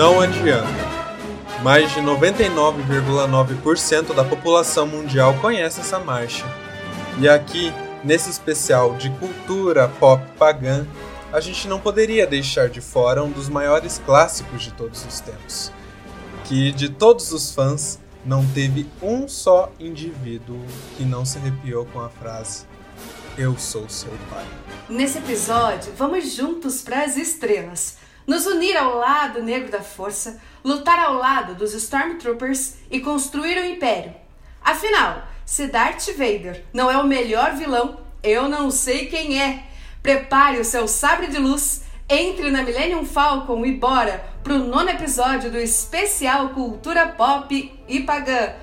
Não adianta. Mais de 99,9% da população mundial conhece essa marcha. E aqui, nesse especial de cultura pop pagã, a gente não poderia deixar de fora um dos maiores clássicos de todos os tempos, que de todos os fãs não teve um só indivíduo que não se arrepiou com a frase Eu sou seu pai. Nesse episódio, vamos juntos para as estrelas, nos unir ao lado negro da força, lutar ao lado dos Stormtroopers e construir o um Império. Afinal, se Darth Vader não é o melhor vilão, eu não sei quem é. Prepare o seu sabre de luz, entre na Millennium Falcon e bora pro nono episódio do especial Cultura Pop e Pagã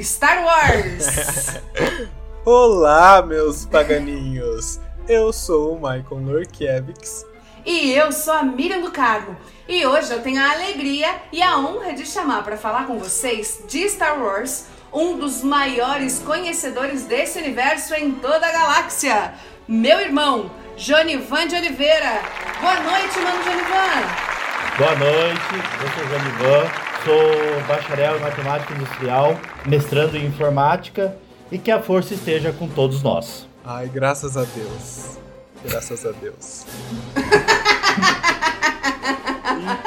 Star Wars. Olá, meus paganinhos. Eu sou o Michael Norkiewicz. E eu sou a Miriam do Carmo. E hoje eu tenho a alegria e a honra de chamar para falar com vocês de Star Wars um dos maiores conhecedores desse universo em toda a galáxia, meu irmão, Jonivan de Oliveira. Boa noite, mano Jonivan. Boa noite, eu sou Jonivan, sou bacharel em matemática industrial, mestrando em informática e que a força esteja com todos nós. Ai, graças a Deus. Graças a Deus.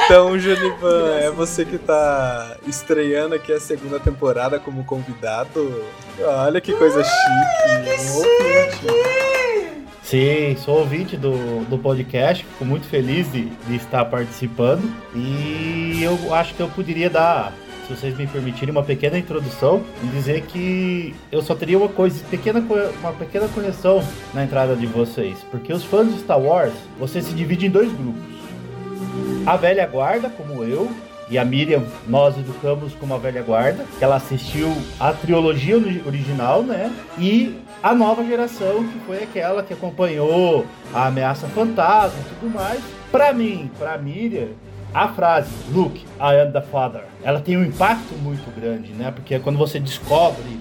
Então, Junivan, é você que tá estreando aqui a segunda temporada como convidado. Olha que coisa chique. Que chique. Sim, sou ouvinte do, do podcast, fico muito feliz de, de estar participando. E eu acho que eu poderia dar se vocês me permitirem, uma pequena introdução e dizer que eu só teria uma coisa, pequena, uma pequena correção na entrada de vocês. Porque os fãs de Star Wars, você se divide em dois grupos. A velha guarda, como eu, e a Miriam, nós educamos como a velha guarda, que ela assistiu a trilogia original, né? E a nova geração, que foi aquela que acompanhou a ameaça fantasma e tudo mais. Para mim, para Miriam, a frase Luke, I am the father, ela tem um impacto muito grande, né? Porque é quando você descobre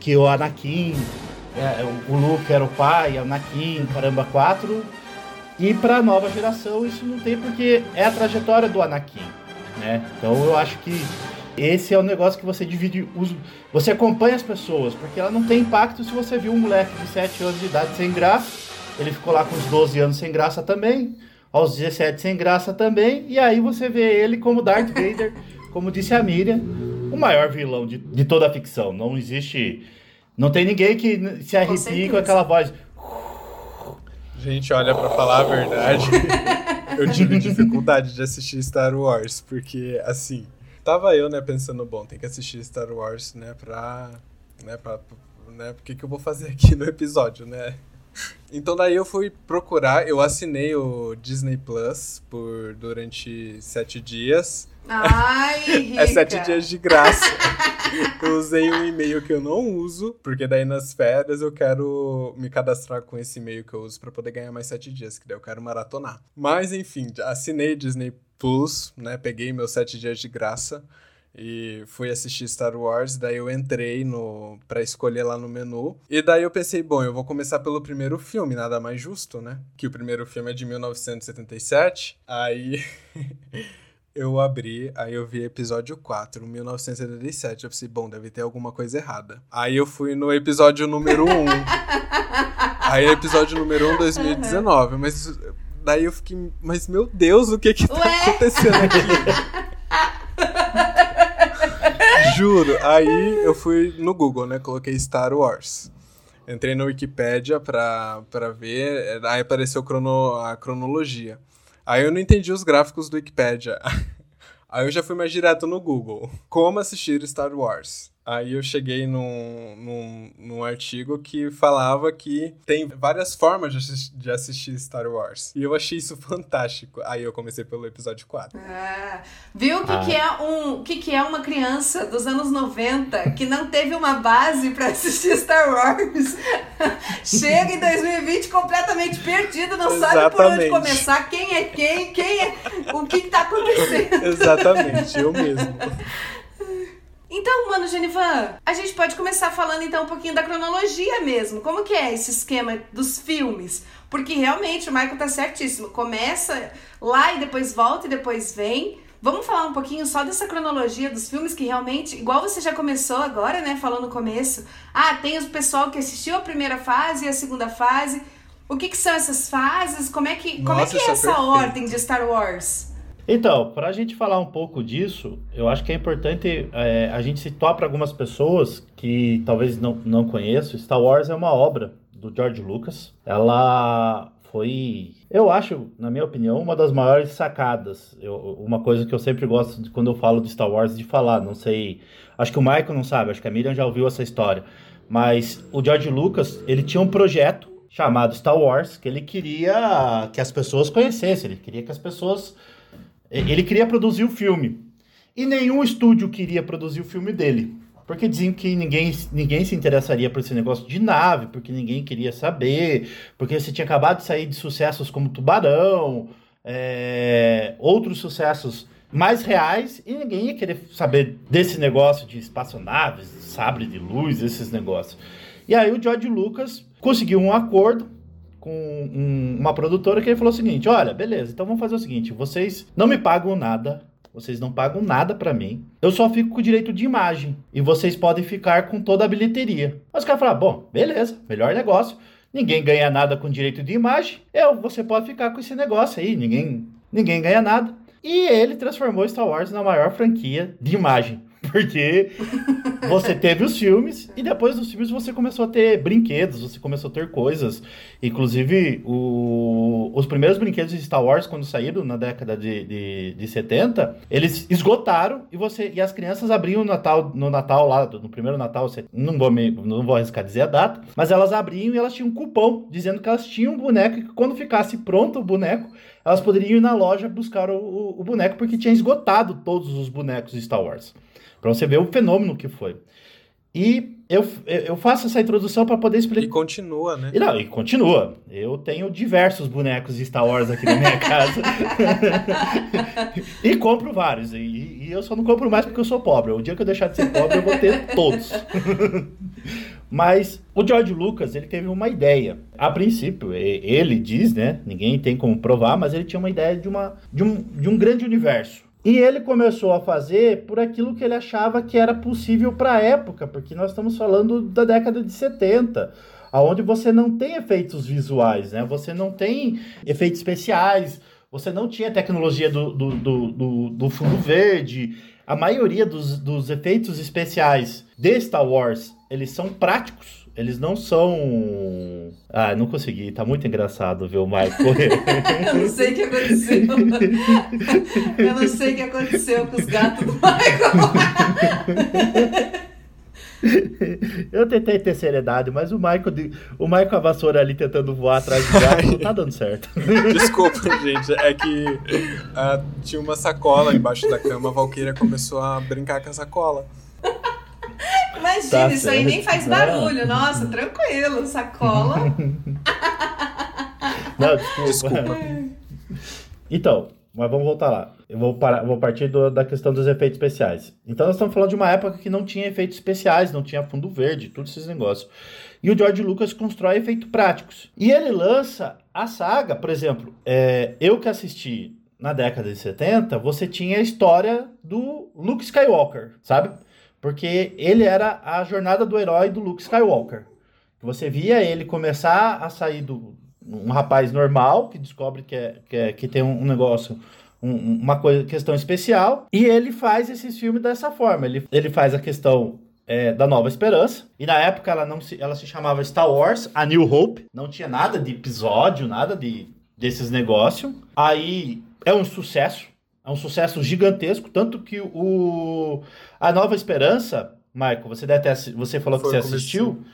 que o Anakin, é, o Luke era o pai, Anakin, caramba, quatro e para a nova geração isso não tem porque é a trajetória do Anakin, né? Então eu acho que esse é o negócio que você divide os, você acompanha as pessoas, porque ela não tem impacto se você viu um moleque de 7 anos de idade sem graça, ele ficou lá com os 12 anos sem graça também, aos 17 sem graça também, e aí você vê ele como Darth Vader, como disse a Miriam, o maior vilão de, de toda a ficção. Não existe. Não tem ninguém que se arrepie com, com aquela voz. Gente, olha, para falar a verdade, eu tive dificuldade de assistir Star Wars, porque, assim, tava eu, né, pensando, bom, tem que assistir Star Wars, né, pra, né, pra, né, porque que eu vou fazer aqui no episódio, né? Então daí eu fui procurar, eu assinei o Disney Plus por durante sete dias. Ai, é sete dias de graça. eu usei um e-mail que eu não uso, porque daí nas férias eu quero me cadastrar com esse e-mail que eu uso para poder ganhar mais sete dias, que daí eu quero maratonar. Mas enfim, assinei Disney Plus, né? Peguei meus sete dias de graça e fui assistir Star Wars, daí eu entrei no para escolher lá no menu. E daí eu pensei, bom, eu vou começar pelo primeiro filme, nada mais justo, né? Que o primeiro filme é de 1977. Aí eu abri, aí eu vi episódio 4, 1977. Eu pensei, bom, deve ter alguma coisa errada. Aí eu fui no episódio número 1. aí episódio número 1, 2019. Mas daí eu fiquei, mas meu Deus, o que que tá Ué? acontecendo aqui? Juro. Aí eu fui no Google, né? Coloquei Star Wars. Entrei na Wikipedia pra, pra ver, aí apareceu crono, a cronologia. Aí eu não entendi os gráficos do Wikipedia. Aí eu já fui mais direto no Google. Como assistir Star Wars? Aí eu cheguei num, num, num, artigo que falava que tem várias formas de, assistir, de assistir Star Wars. E eu achei isso fantástico. Aí eu comecei pelo episódio 4. Ah, viu o que, ah. que, é um, que, que é uma criança dos anos 90 que não teve uma base para assistir Star Wars? Chega em 2020 completamente perdido, não Exatamente. sabe por onde começar, quem é quem, quem é. O que, está acontecendo? Exatamente, eu mesmo. Então, mano, Genivan, a gente pode começar falando então um pouquinho da cronologia mesmo. Como que é esse esquema dos filmes? Porque realmente o Michael tá certíssimo. Começa lá e depois volta e depois vem. Vamos falar um pouquinho só dessa cronologia dos filmes que realmente, igual você já começou agora, né? Falou no começo. Ah, tem o pessoal que assistiu a primeira fase e a segunda fase. O que, que são essas fases? Como é que, como é, que é, é essa perfeito. ordem de Star Wars? Então, para a gente falar um pouco disso, eu acho que é importante é, a gente situar para algumas pessoas que talvez não, não conheçam. Star Wars é uma obra do George Lucas. Ela foi, eu acho, na minha opinião, uma das maiores sacadas. Eu, uma coisa que eu sempre gosto de, quando eu falo de Star Wars de falar. Não sei, acho que o Michael não sabe, acho que a Miriam já ouviu essa história. Mas o George Lucas, ele tinha um projeto chamado Star Wars que ele queria que as pessoas conhecessem, ele queria que as pessoas. Ele queria produzir o filme. E nenhum estúdio queria produzir o filme dele. Porque diziam que ninguém, ninguém se interessaria por esse negócio de nave, porque ninguém queria saber, porque você tinha acabado de sair de sucessos como Tubarão, é, outros sucessos mais reais, e ninguém ia querer saber desse negócio de espaçonaves, sabre de luz, esses negócios. E aí o George Lucas conseguiu um acordo com um, uma produtora que ele falou o seguinte: olha, beleza, então vamos fazer o seguinte: vocês não me pagam nada vocês não pagam nada para mim. Eu só fico com o direito de imagem. E vocês podem ficar com toda a bilheteria. Mas os caras falaram: bom, beleza, melhor negócio. Ninguém ganha nada com direito de imagem. Eu, você pode ficar com esse negócio aí. Ninguém, ninguém ganha nada. E ele transformou Star Wars na maior franquia de imagem. Porque você teve os filmes e depois dos filmes você começou a ter brinquedos, você começou a ter coisas. Inclusive, o, os primeiros brinquedos de Star Wars, quando saíram na década de, de, de 70, eles esgotaram e você e as crianças abriam o Natal, no Natal lá, no primeiro Natal, não, vou me, não vou arriscar dizer a data, mas elas abriam e elas tinham um cupom dizendo que elas tinham um boneco e que quando ficasse pronto o boneco, elas poderiam ir na loja buscar o, o, o boneco porque tinha esgotado todos os bonecos de Star Wars. Para você ver o fenômeno que foi. E eu, eu faço essa introdução para poder explicar. E continua, né? E não, e continua. Eu tenho diversos bonecos de Star Wars aqui na minha casa. e compro vários. E, e, eu só não compro mais porque eu sou pobre. O dia que eu deixar de ser pobre, eu vou ter todos. Mas o George Lucas, ele teve uma ideia. A princípio, ele diz, né? Ninguém tem como provar, mas ele tinha uma ideia de, uma, de, um, de um grande universo. E ele começou a fazer por aquilo que ele achava que era possível para a época, porque nós estamos falando da década de 70, aonde você não tem efeitos visuais, né? Você não tem efeitos especiais, você não tinha tecnologia do, do, do, do, do fundo verde. A maioria dos, dos efeitos especiais de Star Wars, eles são práticos eles não são. Ah, não consegui. Tá muito engraçado ver o Michael. eu não sei o que aconteceu. eu não sei o que aconteceu com os gatos do Michael. Eu tentei ter seriedade, mas o Michael, o Michael com a vassoura ali tentando voar atrás do gato não tá dando certo. Desculpa, gente. É que uh, tinha uma sacola embaixo da cama, a Valkyria começou a brincar com a sacola. Imagina, tá isso certo. aí nem faz barulho. Nossa, tranquilo, sacola. Não, desculpa. desculpa. Então, mas vamos voltar lá. Eu vou, parar, vou partir do, da questão dos efeitos especiais. Então, nós estamos falando de uma época que não tinha efeitos especiais, não tinha fundo verde, todos esses negócios. E o George Lucas constrói efeitos práticos. E ele lança a saga, por exemplo, é, eu que assisti na década de 70, você tinha a história do Luke Skywalker, sabe? Porque ele era a jornada do herói do Luke Skywalker. Você via ele começar a sair do um rapaz normal que descobre que, é, que, é, que tem um negócio um, uma coisa, questão especial, e ele faz esses filmes dessa forma. Ele, ele faz a questão é, da Nova Esperança. E na época ela não se, ela se chamava Star Wars, A New Hope. Não tinha nada de episódio, nada de desses negócios. Aí é um sucesso. É um sucesso gigantesco, tanto que o A Nova Esperança, Michael, você deve ter, você falou Foi que você assistiu.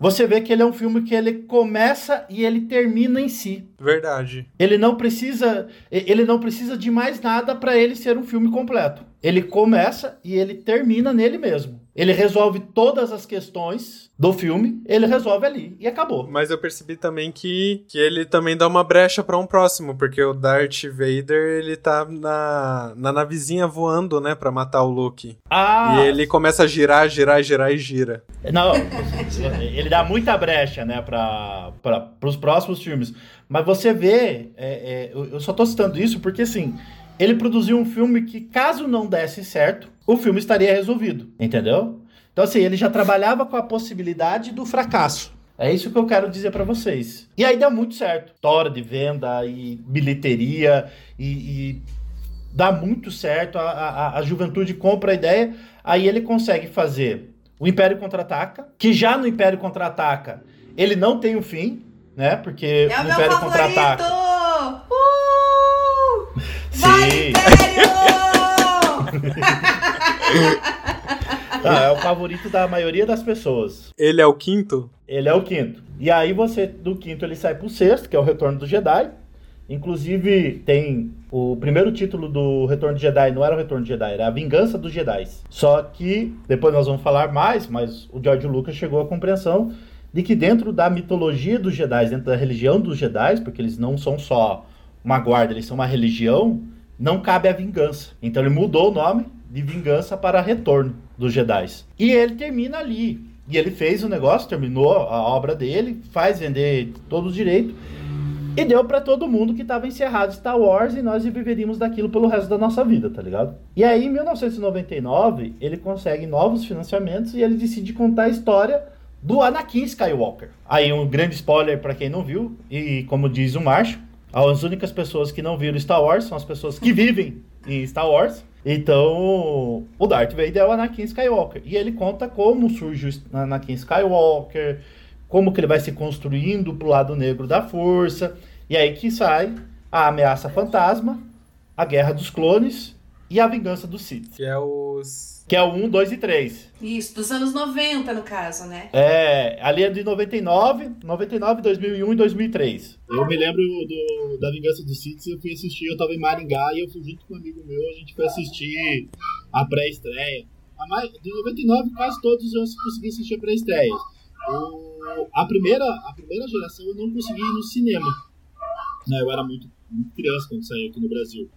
Você vê que ele é um filme que ele começa e ele termina em si. Verdade. Ele não precisa, ele não precisa de mais nada para ele ser um filme completo. Ele começa e ele termina nele mesmo. Ele resolve todas as questões do filme, ele resolve ali e acabou. Mas eu percebi também que, que ele também dá uma brecha para um próximo, porque o Darth Vader, ele tá na, na navezinha voando, né, para matar o Luke. Ah! E ele começa a girar, girar, girar e gira. Não, ele dá muita brecha, né, para os próximos filmes. Mas você vê, é, é, eu só tô citando isso porque, assim, ele produziu um filme que, caso não desse certo, o filme estaria resolvido, entendeu? Então, assim, ele já trabalhava com a possibilidade do fracasso. É isso que eu quero dizer para vocês. E aí deu muito certo. História de venda e bilheteria e, e dá muito certo. A, a, a, juventude compra a ideia. Aí ele consegue fazer o Império Contra-Ataca, que já no Império Contra-Ataca ele não tem o um fim, né? Porque é o, o Império Contra-Ataca. Sim. ah, é o favorito da maioria das pessoas. Ele é o quinto? Ele é o quinto. E aí você, do quinto, ele sai pro sexto, que é o Retorno do Jedi. Inclusive, tem o primeiro título do Retorno de Jedi, não era o Retorno de Jedi, era a Vingança dos Jedi. Só que, depois nós vamos falar mais, mas o George Lucas chegou à compreensão de que dentro da mitologia dos Jedi, dentro da religião dos Jedi, porque eles não são só uma guarda, eles são uma religião, não cabe a vingança. Então ele mudou o nome de Vingança para Retorno dos Jedi. E ele termina ali. E ele fez o negócio, terminou a obra dele, faz vender todos os direitos e deu para todo mundo que estava encerrado Star Wars e nós viveríamos daquilo pelo resto da nossa vida, tá ligado? E aí, em 1999, ele consegue novos financiamentos e ele decide contar a história do Anakin Skywalker. Aí, um grande spoiler para quem não viu, e como diz o Marshall, as únicas pessoas que não viram Star Wars são as pessoas que vivem em Star Wars. Então, o Darth Vader é o Anakin Skywalker. E ele conta como surge o Anakin Skywalker, como que ele vai se construindo pro lado negro da força. E aí que sai a ameaça fantasma, a guerra dos clones e a vingança do Sith. Que é os. Que é o 1, 2 e 3. Isso, dos anos 90, no caso, né? É, ali é de 99, 99, 2001 e 2003. Eu me lembro do, da Vingança do Sith, eu fui assistir, eu tava em Maringá e eu fui junto com um amigo meu, a gente foi assistir a pré-estreia. De 99, quase todos eu consegui assistir a pré-estreia. A, primeira, a primeira geração eu não consegui ir no cinema. Né, eu era muito, muito criança quando saí aqui no Brasil.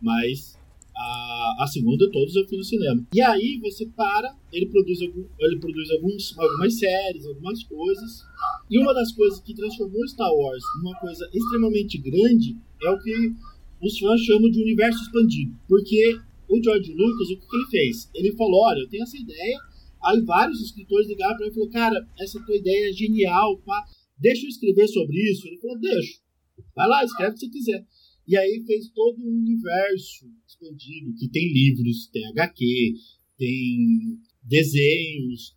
Mas a, a segunda, todos eu fui no cinema. E aí você para, ele produz, algum, ele produz alguns, algumas séries, algumas coisas. E uma das coisas que transformou Star Wars numa coisa extremamente grande é o que os fãs chamam de universo expandido. Porque o George Lucas, o que, que ele fez? Ele falou: olha, eu tenho essa ideia Aí vários escritores ligaram para ele e falaram, cara, essa tua ideia é genial, pá. deixa eu escrever sobre isso. Ele falou, deixa. Vai lá, escreve se você quiser. E aí fez todo um universo expandido, que tem livros, tem HQ, tem desenhos,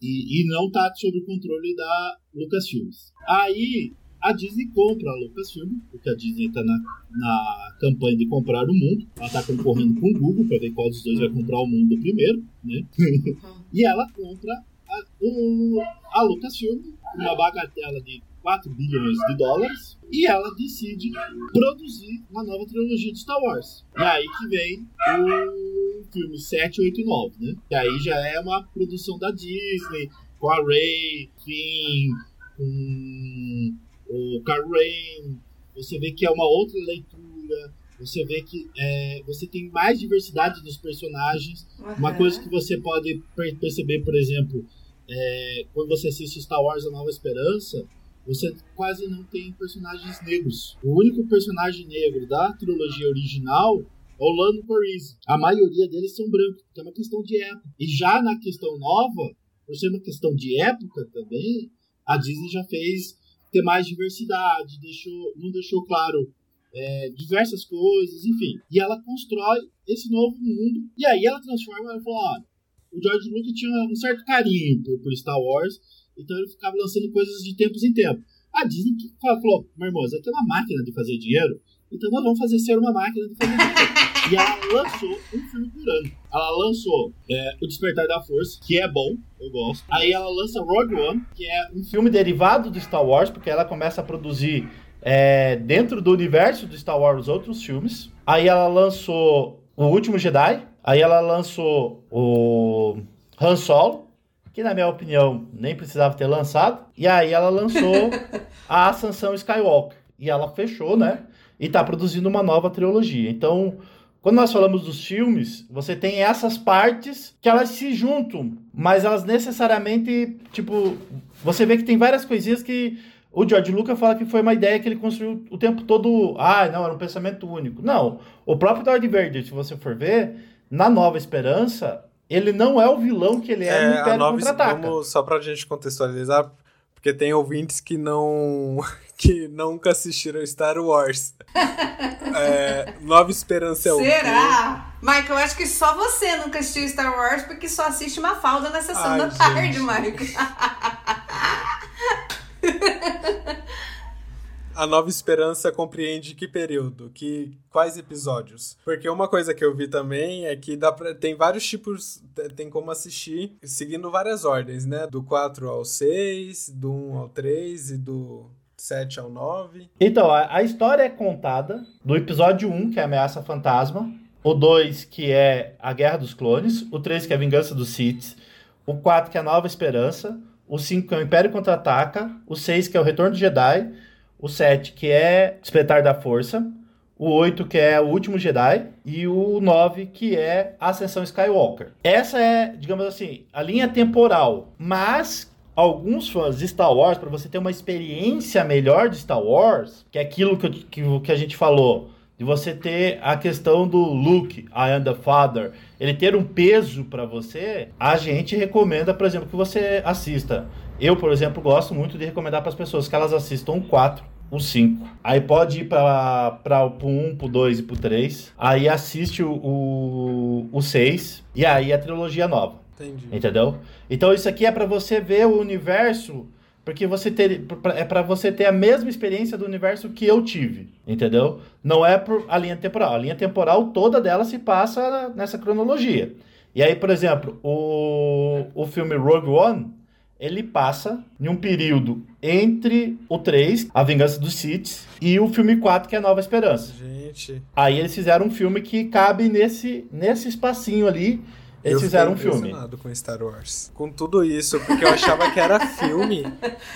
e, e não tá sob o controle da Lucasfilms. Aí a Disney compra a Lucasfilm, porque a Disney está na, na campanha de comprar o mundo. Ela está concorrendo com o Google para ver qual dos dois vai comprar o mundo primeiro, né? e ela compra a, o, a Lucasfilm, uma bagatela de 4 bilhões de dólares, e ela decide produzir uma nova trilogia de Star Wars. E aí que vem o filme 7, 8 e 9, né? Que aí já é uma produção da Disney, com a Rey, Finn, com o Carl Rain, você vê que é uma outra leitura, você vê que é, você tem mais diversidade dos personagens. Uhum. Uma coisa que você pode perceber, por exemplo, é, quando você assiste Star Wars A Nova Esperança, você quase não tem personagens negros. O único personagem negro da trilogia original é o Lando Calrissian. A maioria deles são brancos, que é uma questão de época. E já na questão nova, por ser uma questão de época também, a Disney já fez ter mais diversidade, deixou, não deixou claro é, diversas coisas, enfim. E ela constrói esse novo mundo. E aí ela transforma, ela fala, ah, o George Lucas tinha um certo carinho por, por, Star Wars, então ele ficava lançando coisas de tempos em tempos. A Disney falou, meu irmão, isso aqui é uma máquina de fazer dinheiro, então nós vamos fazer ser uma máquina de fazer dinheiro. E ela lançou um filme por ano. Ela lançou é, O Despertar da Força, que é bom, eu gosto. Aí ela lança Rogue One, que é um filme derivado do Star Wars, porque ela começa a produzir é, dentro do universo do Star Wars outros filmes. Aí ela lançou O Último Jedi. Aí ela lançou o Han Solo, que na minha opinião nem precisava ter lançado. E aí ela lançou a Ascensão Skywalker. E ela fechou, né? E tá produzindo uma nova trilogia. Então, quando nós falamos dos filmes, você tem essas partes que elas se juntam, mas elas necessariamente, tipo, você vê que tem várias coisinhas que O George Lucas fala que foi uma ideia que ele construiu o tempo todo. Ah, não, era um pensamento único. Não. O próprio Darth Vader, se você for ver, na Nova Esperança, ele não é o vilão que ele é, é no Império Contra-Ataca. Só pra gente contextualizar, porque tem ouvintes que não que nunca assistiram Star Wars. é, Nova Esperança é o Será? Michael, eu acho que só você nunca assistiu Star Wars porque só assiste uma falda na sessão Ai, da gente. tarde, Michael. A Nova Esperança compreende que período, que quais episódios? Porque uma coisa que eu vi também é que dá pra, tem vários tipos, tem como assistir seguindo várias ordens, né? Do 4 ao 6, do 1 ao 3 e do 7 ao 9. Então, a, a história é contada do episódio 1, que é a Ameaça Fantasma, o 2, que é a Guerra dos Clones, o 3, que é a Vingança dos Sith, o 4, que é a Nova Esperança, o 5, que é o Império Contra-Ataca, o 6, que é o Retorno do Jedi, o 7, que é Despertar da Força, o 8, que é O Último Jedi, e o 9, que é Ascensão Skywalker. Essa é, digamos assim, a linha temporal, mas alguns fãs de Star Wars, para você ter uma experiência melhor de Star Wars, que é aquilo que, que, que a gente falou, de você ter a questão do Luke, I am the Father, ele ter um peso para você, a gente recomenda, por exemplo, que você assista. Eu, por exemplo, gosto muito de recomendar para as pessoas que elas assistam o 4, o 5. Aí pode ir para o 1, para o 2 e para o 3. Aí assiste o, o, o 6 e aí a trilogia nova. Entendi. Entendeu? Então isso aqui é para você ver o universo porque você ter, é para você ter a mesma experiência do universo que eu tive, entendeu? Não é por a linha temporal. A linha temporal toda dela se passa nessa cronologia. E aí, por exemplo, o, o filme Rogue One, ele passa em um período entre o 3, A Vingança dos Sith, e o filme 4, que é a Nova Esperança. Gente. Aí eles fizeram um filme que cabe nesse, nesse espacinho ali eles eu fizeram um filme. com Star Wars. Com tudo isso, porque eu achava que era filme.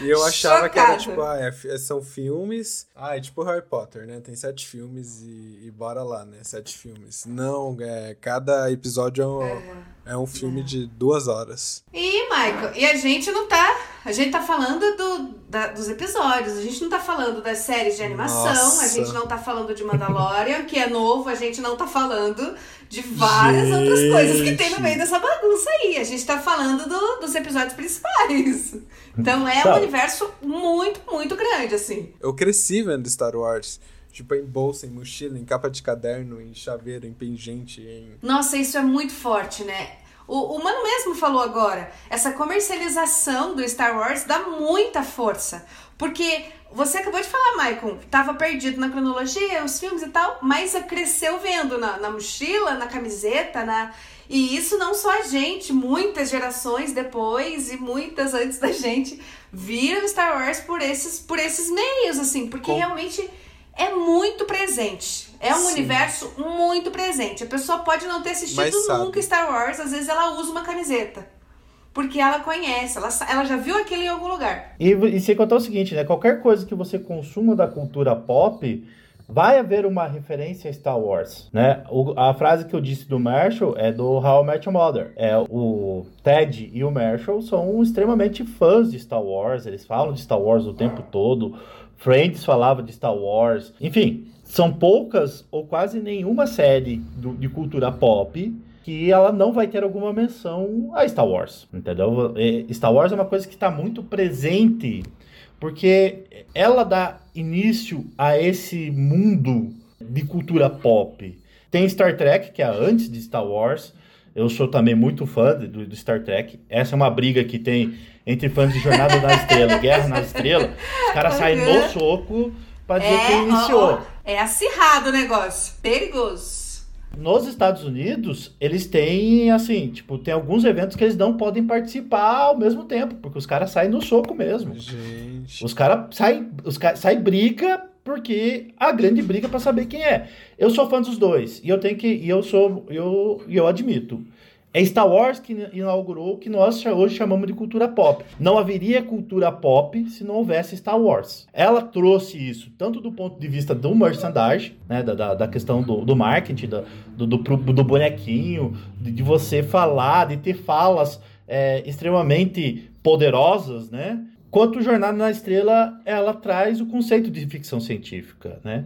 e eu achava Chocada. que era tipo, ah, é, são filmes. Ah, é tipo Harry Potter, né? Tem sete filmes e, e bora lá, né? Sete filmes. Não, é, cada episódio é um, é. é um filme de duas horas. E, Michael, e a gente não tá. A gente tá falando do, da, dos episódios, a gente não tá falando das séries de animação, Nossa. a gente não tá falando de Mandalorian, que é novo, a gente não tá falando de várias gente. outras coisas que tem no meio dessa bagunça aí. A gente tá falando do, dos episódios principais. Então é um universo muito, muito grande, assim. Eu cresci vendo Star Wars. Tipo, em bolsa, em mochila, em capa de caderno, em chaveiro, em pingente, em... Nossa, isso é muito forte, né? O, o Mano mesmo falou agora, essa comercialização do Star Wars dá muita força. Porque você acabou de falar, Maicon, tava perdido na cronologia, os filmes e tal, mas cresceu vendo na, na mochila, na camiseta, na. E isso não só a gente, muitas gerações depois e muitas antes da gente viram Star Wars por esses, por esses meios, assim, porque Com... realmente é muito presente. É um Sim. universo muito presente. A pessoa pode não ter assistido nunca Star Wars, às vezes ela usa uma camiseta porque ela conhece, ela, ela já viu aquilo em algum lugar. E, e sem contar o seguinte, né? Qualquer coisa que você consuma da cultura pop, vai haver uma referência a Star Wars, né? O, a frase que eu disse do Marshall é do How I Met Your Mother. É o Ted e o Marshall são extremamente fãs de Star Wars, eles falam de Star Wars o tempo todo. Friends falava de Star Wars. Enfim, são poucas ou quase nenhuma série do, de cultura pop que ela não vai ter alguma menção a Star Wars, entendeu? Star Wars é uma coisa que está muito presente, porque ela dá início a esse mundo de cultura pop. Tem Star Trek, que é antes de Star Wars. Eu sou também muito fã do, do Star Trek. Essa é uma briga que tem entre fãs de Jornada na Estrela e Guerra na Estrela. Os caras saem no soco para dizer é, que iniciou. Ó, ó, é acirrado o negócio. Perigoso. Nos Estados Unidos, eles têm, assim, tipo, tem alguns eventos que eles não podem participar ao mesmo tempo, porque os caras saem no soco mesmo. Gente. Os caras saem, os cara, saem briga porque a grande briga para saber quem é. Eu sou fã dos dois e eu tenho que, e eu sou, eu, eu admito. É Star Wars que inaugurou o que nós hoje chamamos de cultura pop. Não haveria cultura pop se não houvesse Star Wars. Ela trouxe isso tanto do ponto de vista do merchandising, né, da, da questão do, do marketing, do, do, do bonequinho, de, de, você falar, de ter falas é, extremamente poderosas, né? Quanto Jornada na Estrela, ela traz o conceito de ficção científica, né?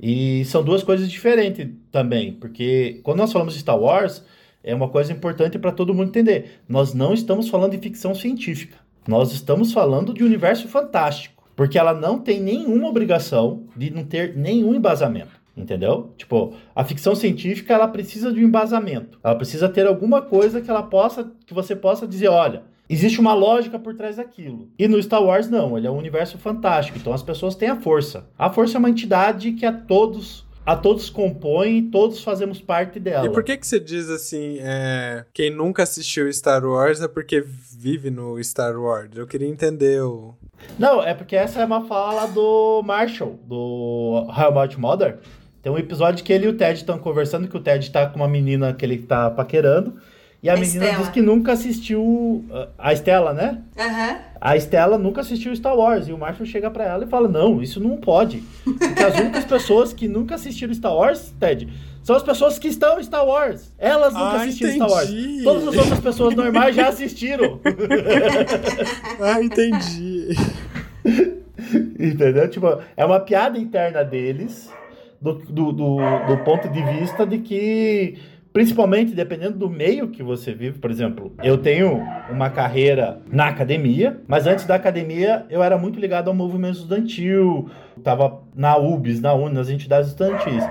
E são duas coisas diferentes também, porque quando nós falamos de Star Wars, é uma coisa importante para todo mundo entender. Nós não estamos falando de ficção científica. Nós estamos falando de universo fantástico, porque ela não tem nenhuma obrigação de não ter nenhum embasamento. Entendeu? Tipo, a ficção científica ela precisa de um embasamento. Ela precisa ter alguma coisa que ela possa, que você possa dizer, olha, existe uma lógica por trás daquilo. E no Star Wars não, ele é um universo fantástico. Então as pessoas têm a força. A força é uma entidade que a todos a todos compõe e todos fazemos parte dela. E por que que você diz assim, é, quem nunca assistiu Star Wars é porque vive no Star Wars? Eu queria entender o... Não, é porque essa é uma fala do Marshall, do How Much Mother. Tem um episódio que ele e o Ted estão conversando, que o Ted tá com uma menina que ele tá paquerando, e a, A menina Estela. diz que nunca assistiu... uh, A Estela, né? Aham. A Estela nunca assistiu Star Wars e o Marshall chega pra ela e fala: Não, isso não pode. Porque as únicas pessoas que nunca assistiram Star Wars, Ted, são as pessoas que estão em Star Wars. Elas nunca Ah, assistiram Star Wars. entendi. Todas as outras pessoas normais já assistiram. Ah, entendi. Entendeu? Tipo, é uma piada interna deles, do, do, do, do ponto de vista de que, principalmente dependendo do meio que você vive, por exemplo, eu tenho uma carreira na academia, mas antes da academia eu era muito ligado ao movimento estudantil, tava na UBS, na UNI, nas entidades estudantis.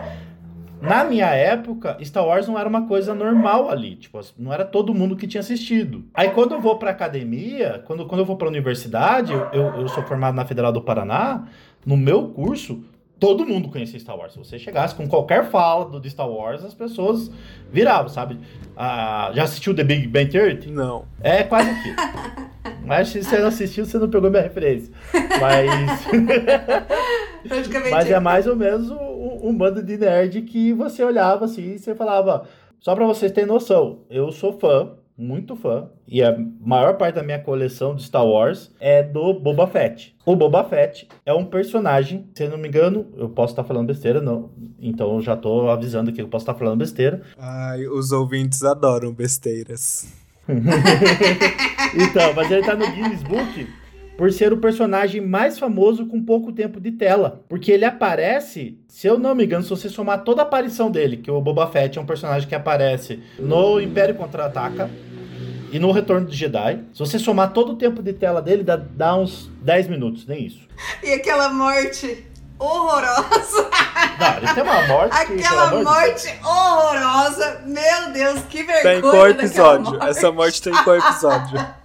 Na minha época, Star Wars não era uma coisa normal ali, tipo, não era todo mundo que tinha assistido. Aí quando eu vou pra academia, quando, quando eu vou pra universidade, eu, eu sou formado na Federal do Paraná, no meu curso, todo mundo conhecia Star Wars. Se você chegasse com qualquer fala do de Star Wars, as pessoas viravam, sabe? Ah, já assistiu The Big Bang Theory? Não. É quase aquilo. Mas se você não assistiu, você não pegou minha referência. Mas... Praticamente. Mas é mais ou menos um, um bando de nerd que você olhava assim e você falava. Só pra vocês terem noção, eu sou fã, muito fã, e a maior parte da minha coleção de Star Wars é do Boba Fett. O Boba Fett é um personagem, se eu não me engano, eu posso estar falando besteira, não. Então eu já tô avisando aqui que eu posso estar falando besteira. Ai, os ouvintes adoram besteiras. Então, mas ele tá no Guinness Book por ser o personagem mais famoso com pouco tempo de tela. Porque ele aparece, se eu não me engano, se você somar toda a aparição dele, que o Boba Fett é um personagem que aparece no Império Contra-Ataca e no Retorno de Jedi. Se você somar todo o tempo de tela dele, dá, dá uns 10 minutos, nem isso. E aquela morte horrorosa. Não, ele tem uma morte que, Aquela de morte horrorosa. Meu Deus, que vergonha. Tem qual episódio? morte. Essa morte tem qual episódio?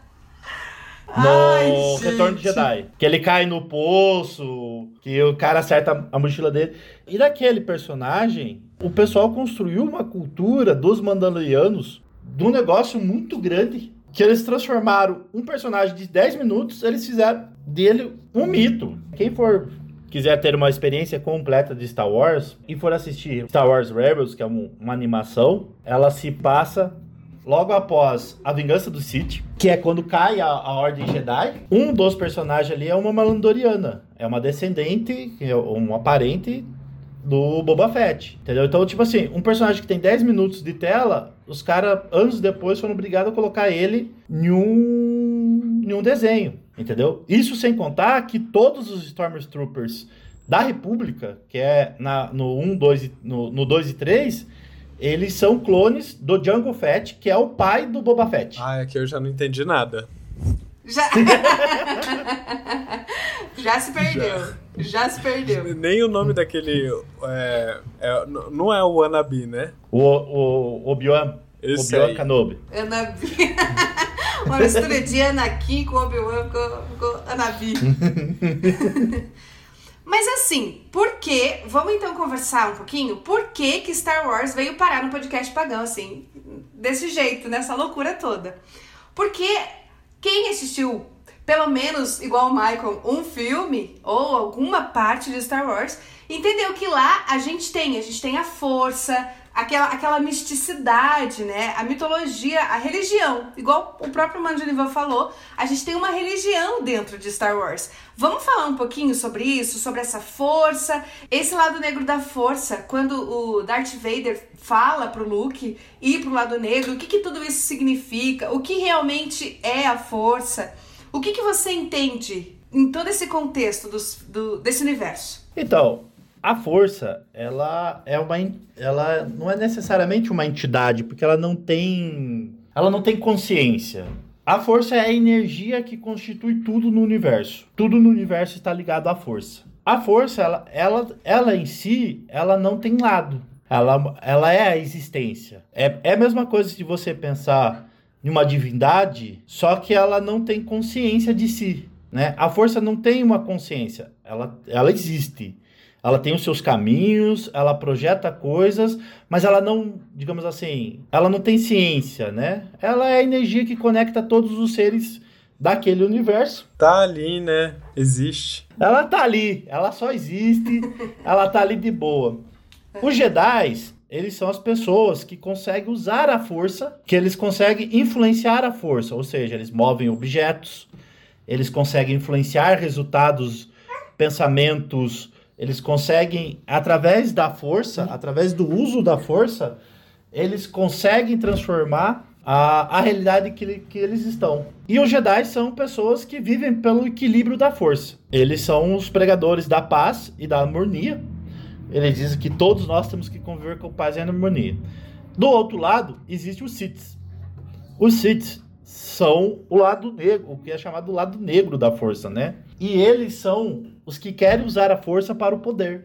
No Ai, Retorno de. Jedi. Que ele cai no poço, que o cara acerta a mochila dele. E daquele personagem, o pessoal construiu uma cultura dos Mandalorianos de um negócio muito grande. Que eles transformaram um personagem de 10 minutos, eles fizeram dele um mito. Quem for quiser ter uma experiência completa de Star Wars e for assistir Star Wars Rebels, que é um- uma animação, ela se passa logo após a Vingança do Sith, que é quando cai a, a Ordem Jedi. Um dos personagens ali é uma Malandoriana, é uma descendente, é um parente do Boba Fett, entendeu? Então, tipo assim, um personagem que tem 10 minutos de tela, os caras, anos depois, foram obrigados a colocar ele em um, em um desenho, entendeu? Isso sem contar que todos os Stormtroopers da República, que é na, no 1, 2, e- no, no 2 e 3, eles são clones do Jango Fett, que é o pai do Boba Fett. Ah, aqui eu já não entendi nada. Já... Já se perdeu. Já. se perdeu. Nem o nome daquele. É, é, não é o Wannabe, né? O, o Obi-Wan Esse Obi-Wan aí. Kenobi. Anabi. Uma mistura de Anakin com Obi-Wan com, com Anabi. Mas assim, por que? Vamos então conversar um pouquinho. Por que que Star Wars veio parar no podcast pagão assim, desse jeito, nessa loucura toda? Porque quem assistiu, pelo menos igual o Michael, um filme ou alguma parte de Star Wars, entendeu que lá a gente tem, a gente tem a força, aquela, aquela misticidade, né? A mitologia, a religião. Igual o próprio Mandanivan falou, a gente tem uma religião dentro de Star Wars. Vamos falar um pouquinho sobre isso, sobre essa força, esse lado negro da força, quando o Darth Vader fala pro Luke ir pro lado negro, o que, que tudo isso significa, o que realmente é a força. O que, que você entende em todo esse contexto dos, do, desse universo? Então, a força, ela é uma ela não é necessariamente uma entidade, porque ela não tem ela não tem consciência. A força é a energia que constitui tudo no universo. Tudo no universo está ligado à força. A força, ela, ela, ela em si, ela não tem lado. Ela, ela é a existência. É, é a mesma coisa de você pensar em uma divindade, só que ela não tem consciência de si. Né? A força não tem uma consciência, ela, ela existe. Ela tem os seus caminhos, ela projeta coisas, mas ela não, digamos assim, ela não tem ciência, né? Ela é a energia que conecta todos os seres daquele universo. Tá ali, né? Existe. Ela tá ali, ela só existe, ela tá ali de boa. Os Jedi, eles são as pessoas que conseguem usar a força, que eles conseguem influenciar a força, ou seja, eles movem objetos, eles conseguem influenciar resultados, pensamentos, eles conseguem, através da força, através do uso da força, eles conseguem transformar a, a realidade que, que eles estão. E os Jedi são pessoas que vivem pelo equilíbrio da força. Eles são os pregadores da paz e da harmonia. Eles dizem que todos nós temos que conviver com paz e harmonia. Do outro lado, existe os Siths. Os Siths são o lado negro, o que é chamado do lado negro da força, né? E eles são os que querem usar a força para o poder,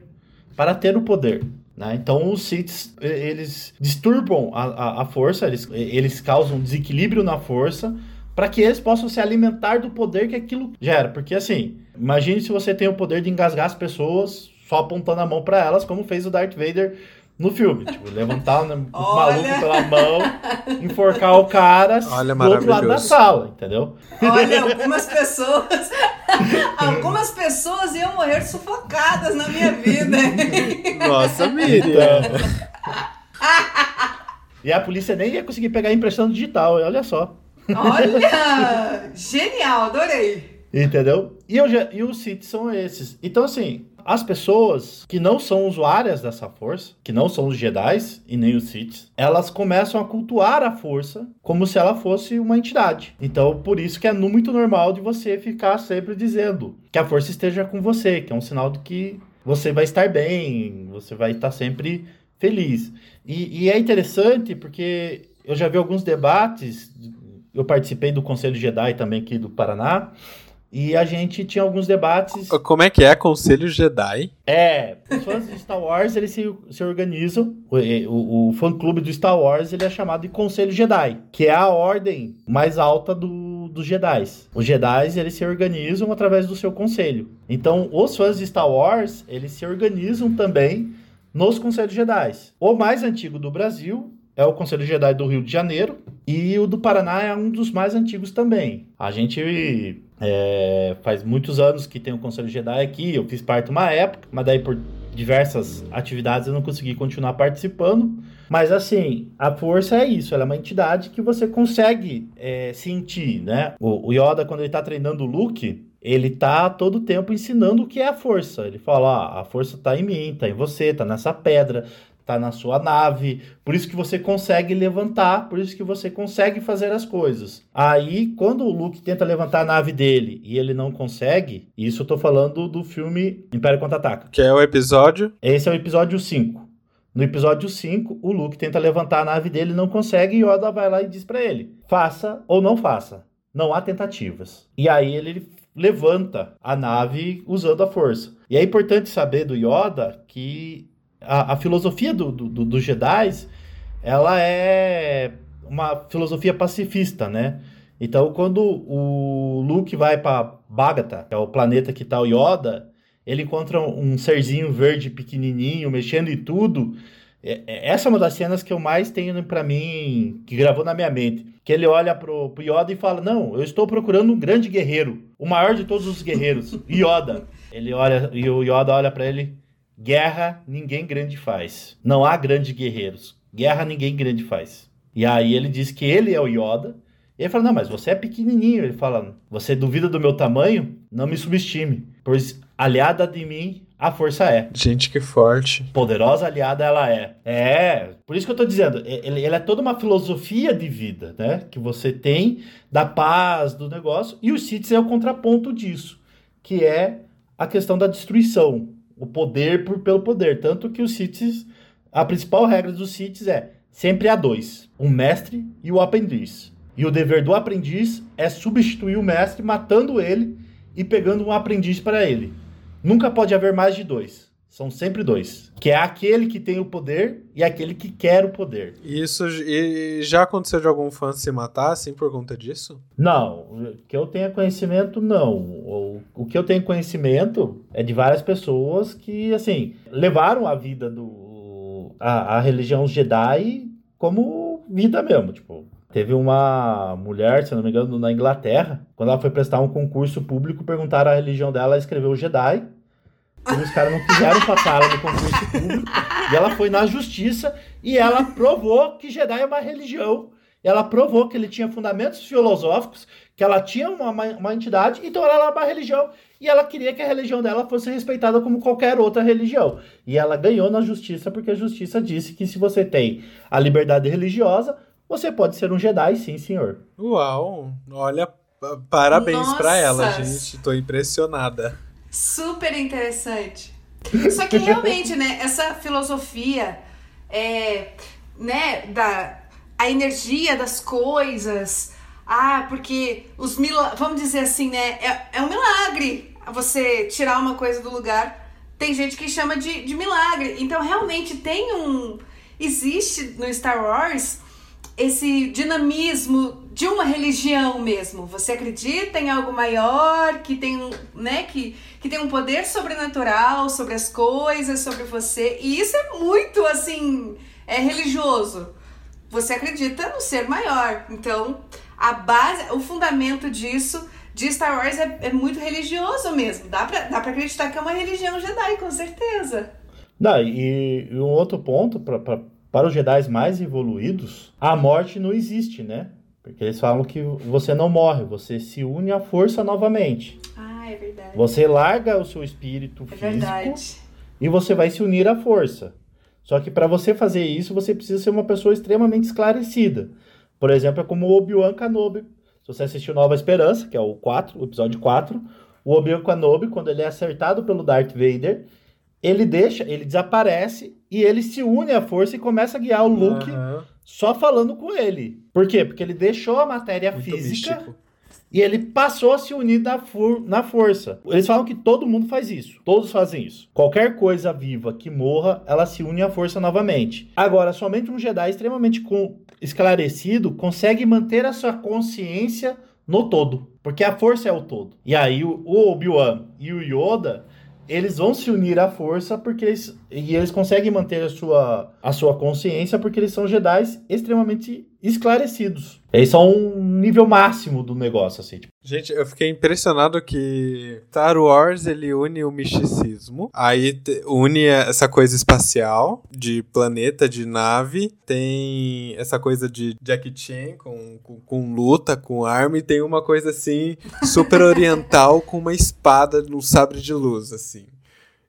para ter o poder. Né? Então os Siths, eles disturbam a, a, a, força, eles, eles causam desequilíbrio na força, para que eles possam se alimentar do poder que aquilo gera. Porque assim, imagine se você tem o poder de engasgar as pessoas só apontando a mão para elas, como fez o Darth Vader no filme. Tipo, levantar né, o maluco pela mão, enforcar o cara Olha, do outro lado da sala, entendeu? Olha, algumas pessoas. algumas pessoas iam morrer sufocadas na minha vida. Nossa, Miriam. e a polícia nem ia conseguir pegar a impressão digital, olha só. Olha! Genial, adorei. Entendeu? E, eu, e os sítios são esses. Então, assim, as pessoas que não são usuárias dessa força, que não são os Jedi e nem os Sith, elas começam a cultuar a força como se ela fosse uma entidade. Então, por isso que é muito normal de você ficar sempre dizendo que a força esteja com você, que é um sinal de que você vai estar bem, você vai estar sempre feliz. E, e é interessante porque eu já vi alguns debates, eu participei do Conselho Jedi também aqui do Paraná, e a gente tinha alguns debates. Como é que é Conselho Jedi? É, os fãs de Star Wars eles se, se organizam. O, o, o fã-clube do Star Wars ele é chamado de Conselho Jedi, que é a ordem mais alta do, dos Jedi. Os Jedi eles se organizam através do seu conselho. Então, os fãs de Star Wars eles se organizam também nos Conselhos Jedi. O mais antigo do Brasil é o Conselho Jedi do Rio de Janeiro e o do Paraná é um dos mais antigos também. A gente é, faz muitos anos que tem o Conselho Jedi aqui, eu fiz parte uma época, mas daí por diversas atividades eu não consegui continuar participando. Mas assim, a força é isso, ela é uma entidade que você consegue é, sentir, né? O, o, Yoda, quando ele tá treinando o Luke, ele tá todo tempo ensinando o que é a força. Ele fala, ah, a força tá em mim, tá em você, tá nessa pedra, tá na sua nave, por isso que você consegue levantar, por isso que você consegue fazer as coisas. Aí, quando o Luke tenta levantar a nave dele e ele não consegue, isso eu tô falando do filme Império Contra-Ataca. Que é o episódio? Esse é o episódio 5. No episódio 5, o Luke tenta levantar a nave dele, não consegue, e Yoda vai lá e diz para ele: faça ou não faça. Não há tentativas. E aí ele levanta a nave usando a força. E é importante saber do Yoda que a, a filosofia do, do, do, dos Jedi, ela é uma filosofia pacifista, né? Então, quando o Luke vai para Bagatha, que é o planeta que tá o Yoda, ele encontra um serzinho verde pequenininho, mexendo em tudo. É, é, essa é uma das cenas que eu mais tenho para mim, que gravou na minha mente. Que ele olha pro, pro Yoda e fala: Não, eu estou procurando um grande guerreiro, o maior de todos os guerreiros, Yoda. Ele olha, e o Yoda olha para ele: Guerra ninguém grande faz. Não há grandes guerreiros. Guerra ninguém grande faz. E aí ele diz que ele é o Yoda. E ele fala: Não, mas você é pequenininho. Ele fala: Você duvida do meu tamanho? Não me subestime. Pois aliada de mim a força é. Gente, que forte. Poderosa aliada ela é. É, por isso que eu tô dizendo, ele, ele é toda uma filosofia de vida, né? Que você tem da paz, do negócio, e o Sith é o contraponto disso, que é a questão da destruição, o poder por, pelo poder. Tanto que os Siths, a principal regra dos Siths é sempre há dois, o mestre e o aprendiz. E o dever do aprendiz é substituir o mestre, matando ele e pegando um aprendiz para ele. Nunca pode haver mais de dois. São sempre dois. Que é aquele que tem o poder e aquele que quer o poder. Isso e já aconteceu de algum fã se matar, assim, por conta disso? Não. Que eu tenha conhecimento, não. O, o que eu tenho conhecimento é de várias pessoas que, assim, levaram a vida do. a, a religião Jedi como vida mesmo. Tipo, Teve uma mulher, se não me engano, na Inglaterra, quando ela foi prestar um concurso público, perguntaram a religião dela, ela escreveu Jedi. E os caras não quiseram passar ela no concurso público. E ela foi na justiça e ela provou que Jedi é uma religião. Ela provou que ele tinha fundamentos filosóficos, que ela tinha uma, uma entidade, então ela era uma religião. E ela queria que a religião dela fosse respeitada como qualquer outra religião. E ela ganhou na justiça, porque a justiça disse que se você tem a liberdade religiosa, você pode ser um Jedi, sim, senhor. Uau! Olha, parabéns para ela, gente. Tô impressionada. Super interessante. Só que realmente, né, essa filosofia é, né, da a energia das coisas. Ah, porque os milagres, vamos dizer assim, né, é, é um milagre você tirar uma coisa do lugar. Tem gente que chama de, de milagre. Então, realmente tem um existe no Star Wars esse dinamismo de uma religião mesmo. Você acredita em algo maior que tem, né, que, que tem um poder sobrenatural sobre as coisas, sobre você. E isso é muito assim, é religioso. Você acredita no ser maior. Então, a base, o fundamento disso de Star Wars é, é muito religioso mesmo. Dá pra, dá pra acreditar que é uma religião Jedi, com certeza. Não, e, e um outro ponto para para os Jedi mais evoluídos, a morte não existe, né? Porque eles falam que você não morre, você se une à força novamente. Ah, é verdade. Você larga o seu espírito é físico verdade. e você vai se unir à força. Só que para você fazer isso, você precisa ser uma pessoa extremamente esclarecida. Por exemplo, é como o Obi-Wan Kenobi. Se você assistiu Nova Esperança, que é o 4, o episódio 4, o Obi-Wan Kenobi, quando ele é acertado pelo Darth Vader, ele deixa, ele desaparece e ele se une à força e começa a guiar o Luke uhum. Só falando com ele. Por quê? Porque ele deixou a matéria Muito física místico. e ele passou a se unir na, na força. Eles falam que todo mundo faz isso. Todos fazem isso. Qualquer coisa viva que morra, ela se une à força novamente. Agora, somente um Jedi extremamente esclarecido consegue manter a sua consciência no todo. Porque a força é o todo. E aí o Obi-Wan e o Yoda eles vão se unir à força porque eles, e eles conseguem manter a sua, a sua consciência porque eles são Jedi extremamente esclarecidos. Eles são um nível máximo do negócio, assim. Gente, eu fiquei impressionado que Star Wars, ele une o misticismo, aí une essa coisa espacial, de planeta, de nave, tem essa coisa de Jackie Chan com, com, com luta, com arma, e tem uma coisa, assim, super oriental com uma espada num sabre de luz, assim.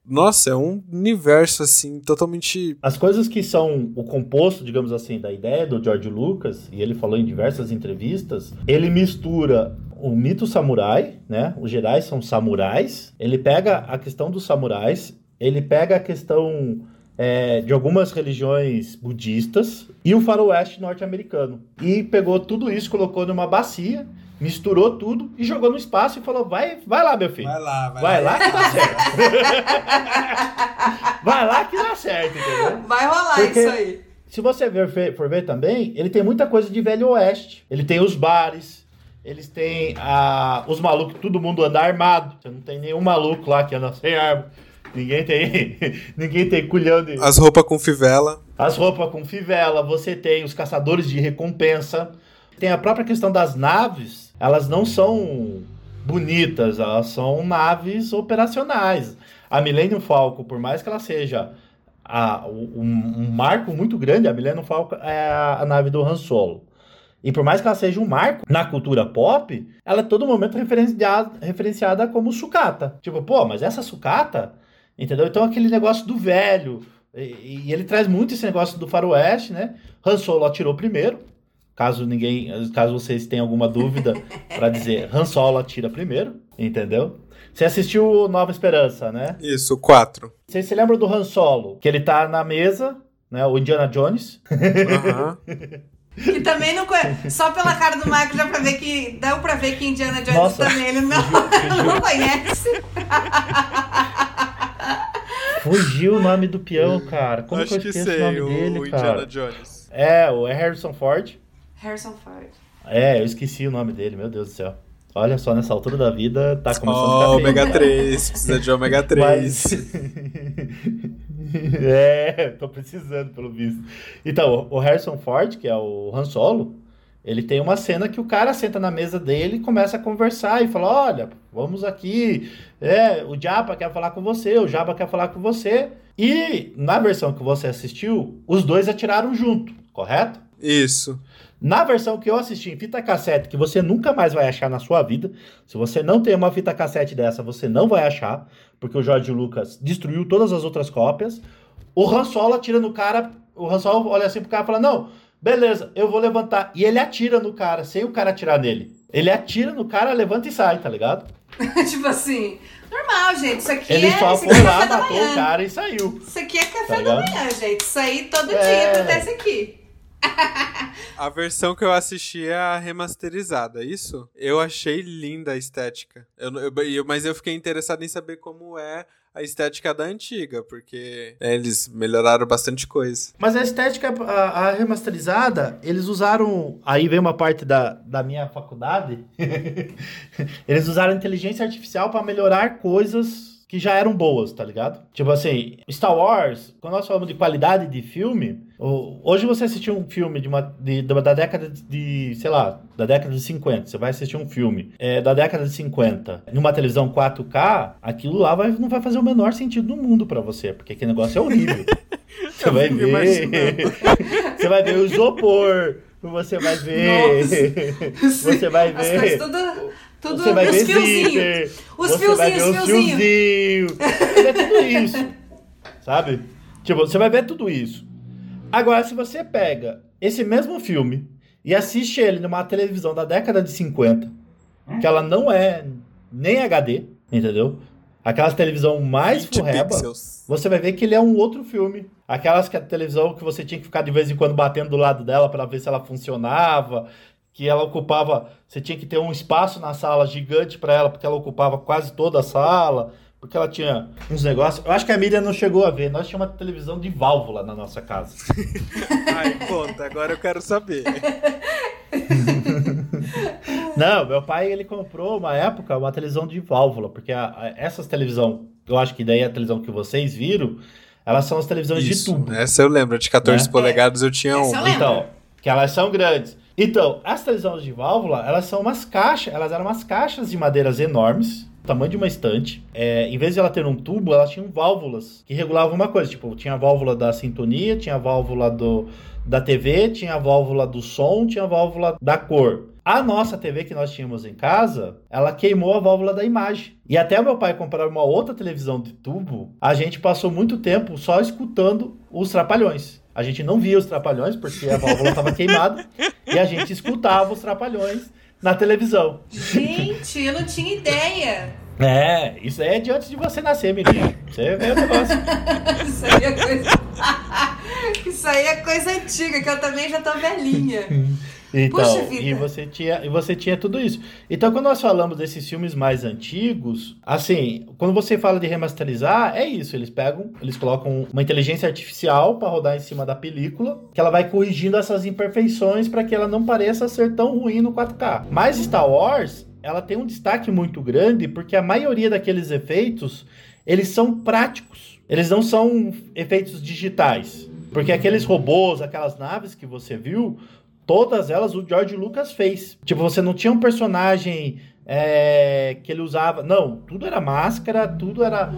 Nossa, é um universo assim totalmente. As coisas que são o composto, digamos assim, da ideia do George Lucas, e ele falou em diversas entrevistas, ele mistura o mito samurai, né? Os Jedi são samurais. Ele pega a questão dos samurais, ele pega a questão é, de algumas religiões budistas e o faroeste norte-americano. E pegou tudo isso, colocou numa bacia misturou tudo e jogou no espaço e falou: vai, vai lá, meu filho. Vai lá, vai, vai lá. lá. que dá certo. vai lá que dá certo, entendeu? Vai rolar Porque, isso aí. Se você ver, for ver também, ele tem muita coisa de Velho Oeste. Ele tem os bares, eles têm a, os malucos, todo mundo anda armado. Você não tem nenhum maluco lá que anda sem arma. Ninguém tem, ninguém tem culhão de... As roupas com fivela. As roupas com fivela. Você tem os caçadores de recompensa. Tem a própria questão das naves elas não são bonitas, elas são naves operacionais. A Millennium Falcon, por mais que ela seja a, um, um, marco muito grande, a Millennium Falcon é a, a, nave do Han Solo. E por mais que ela seja um marco na cultura pop, ela é todo momento referenciada, referenciada como sucata. Tipo, pô, mas essa sucata Entendeu? Então aquele negócio do velho. E, e ele traz muito esse negócio do faroeste, né? Han Solo atirou primeiro. Caso ninguém, caso vocês tenham alguma dúvida para dizer, Han Solo atira primeiro, entendeu? Você assistiu Nova Esperança, né? Isso, quatro. Você se lembra do Han Solo? Que ele tá na mesa, né? O Indiana Jones. Aham. Que também não conhece. Só pela cara do Marco já pra ver que. Deu pra ver que Indiana Jones Nossa. também ele não, não conhece. Fugiu o nome do peão, cara. Como Acho que eu que esqueço sei, o nome dele, o cara? Indiana Jones. É, o é Harrison Ford. Harrison Ford. É, eu esqueci o nome dele, meu Deus do céu. Olha só, nessa altura da vida, tá começando a Ó, ficar ômega 3, precisa de ômega 3. Mas... é, tô precisando, pelo visto. Então, o Harrison Ford, que é o Han Solo, ele tem uma cena que o cara senta na mesa dele e começa a conversar e fala: Olha, vamos aqui. É, o Jabba quer falar com você, o Jabba quer falar com você. E na versão que você assistiu, os dois atiraram junto, correto? Isso. Na versão que eu assisti em fita cassete, que você nunca mais vai achar na sua vida, se você não tem uma fita cassete dessa, você não vai achar, porque o George Lucas destruiu todas as outras cópias. O Han Solo atira no cara, o Han Solo olha assim pro cara e fala: Não, beleza, eu vou levantar. E ele atira no cara, sem o cara atirar nele. Ele atira no cara, levanta e sai, tá ligado? tipo assim, normal, gente. Isso aqui Ele é. só isso foi aqui é lá, café da matou o manhã. cara e saiu. Isso aqui é café Tá da ligado? manhã, gente. Isso aí todo É. dia acontece aqui. A versão que eu assisti é a remasterizada, isso? Eu achei linda a estética. Eu, eu- eu- mas eu fiquei interessado em saber como é a estética da antiga, porque é, eles melhoraram bastante coisa. Mas a estética, a, a remasterizada, eles usaram. Aí vem uma parte da, da minha faculdade. eles usaram inteligência artificial para melhorar coisas que já eram boas, tá ligado? Tipo assim, Star Wars, quando nós falamos de qualidade de filme, hoje você assistiu um filme de uma, de- da da década de, sei lá, da década de 50, você vai assistir um filme é, da década de 50, numa televisão 4K, aquilo lá vai, não vai fazer o menor sentido no mundo pra você, porque aquele negócio é horrível. Você vai ver. Você vai ver o isopor. Você vai ver. Você vai As coisas ver. Tudo. Você vai os ver fiozinhos. zíper. Os você vai ver fiozinhos, os fiozinhos. fiozinhos. É tudo isso. Sabe? Tipo, você vai ver tudo isso. Agora, se você pega esse mesmo filme e assiste ele numa televisão da década de 50, que ela não é nem HD, entendeu? Aquelas televisão mais 20 furreba, você vai ver que ele é um outro filme. Aquelas que a televisão que você tinha que ficar de vez em quando batendo do lado dela para ver se ela funcionava, que ela ocupava, você tinha que ter um espaço na sala gigante para ela, porque ela ocupava quase toda a sala, porque ela tinha uns negócios. Eu acho que a Miriam não chegou a ver. Nós tínhamos uma televisão de válvula na nossa casa. Ai, conta, agora eu quero saber. Não, meu pai ele comprou uma época uma televisão de válvula, porque a- a- essas televisão, eu acho que daí a televisão que vocês viram, elas são as televisões de Isso, tubo. essa eu lembro, de 14 Né? polegadas eu tinha Essa eu uma. lembro. Então, que elas são grandes. Então, as televisões de válvula, elas são umas caixas, elas eram umas caixas de madeiras enormes, tamanho de uma estante. É, em vez de ela ter um tubo, elas tinham válvulas que regulavam uma coisa. Tipo, tinha a válvula da sintonia, tinha a válvula do, da TV, tinha a válvula do som, tinha a válvula da cor. A nossa TV que nós tínhamos em casa, ela queimou a válvula da imagem. E até meu pai comprar uma outra televisão de tubo, a gente passou muito tempo só escutando os trapalhões. A gente não via os trapalhões porque a válvula estava queimada e a gente escutava os trapalhões na televisão. Gente, eu não tinha ideia. É, isso aí é de antes de você nascer, menino. Você vê o negócio. Isso aí é coisa. Isso aí é coisa antiga, que eu também já tô velhinha. Então, e você tinha, e você tinha tudo isso. Então, quando nós falamos desses filmes mais antigos, assim, quando você fala de remasterizar, é isso, eles pegam, eles colocam uma inteligência artificial para rodar em cima da película, que ela vai corrigindo essas imperfeições para que ela não pareça ser tão ruim no 4K. Mas Star Wars, ela tem um destaque muito grande porque a maioria daqueles efeitos, eles são práticos. Eles não são efeitos digitais. Porque aqueles robôs, aquelas naves que você viu, todas elas o George Lucas fez. Tipo, você não tinha um personagem é, que ele usava. Não, tudo era máscara, tudo era.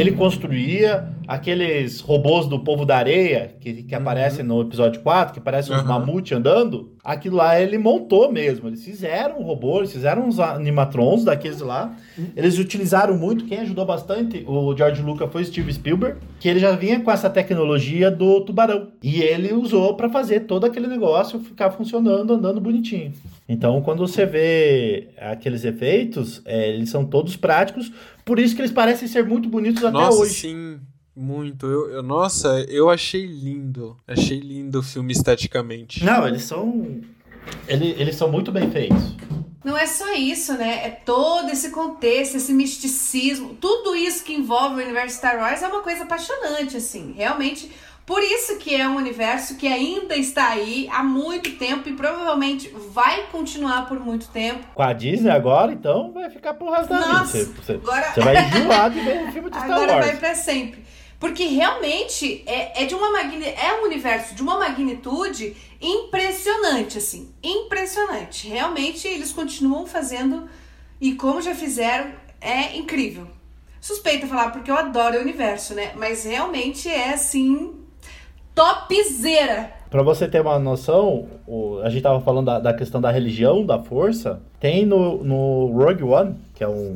Ele construía. aqueles robôs do povo da areia, que, que aparecem no episódio 4, que parecem uns Uhum. mamute andando, aquilo lá ele montou mesmo. Eles fizeram um robô, eles fizeram uns animatrons daqueles lá. Eles utilizaram muito, quem ajudou bastante o George Lucas foi Steve Spielberg, que ele já vinha com essa tecnologia do tubarão. E ele usou pra fazer todo aquele negócio ficar funcionando, andando bonitinho. Então, quando você vê aqueles efeitos, é, eles são todos práticos, por isso que eles parecem ser muito bonitos até Nossa, hoje. sim. Muito. Eu, eu- nossa, eu achei lindo. Achei lindo o filme esteticamente. Não, eles são. ele- Eles, são muito bem feitos. Não é só isso, né? É todo esse contexto, esse misticismo, tudo isso que envolve o universo Star Wars é uma coisa apaixonante, assim. Realmente, por isso que é um universo que ainda está aí há muito tempo e provavelmente vai continuar por muito tempo. Com a Disney agora, então, vai ficar pro resto da vida. Você, você- agora- você vai enjoar de ver um filme de Star Agora Wars. vai pra sempre. Porque realmente é, é de uma magni... é um universo de uma magnitude impressionante, assim. Impressionante. Realmente eles continuam fazendo e como já fizeram, é incrível. Suspeita falar porque eu adoro o universo, né? Mas realmente é assim topzera. Pra você ter uma noção, o- a gente tava falando da, da questão da religião, da força. Tem no, no Rogue One, que é um,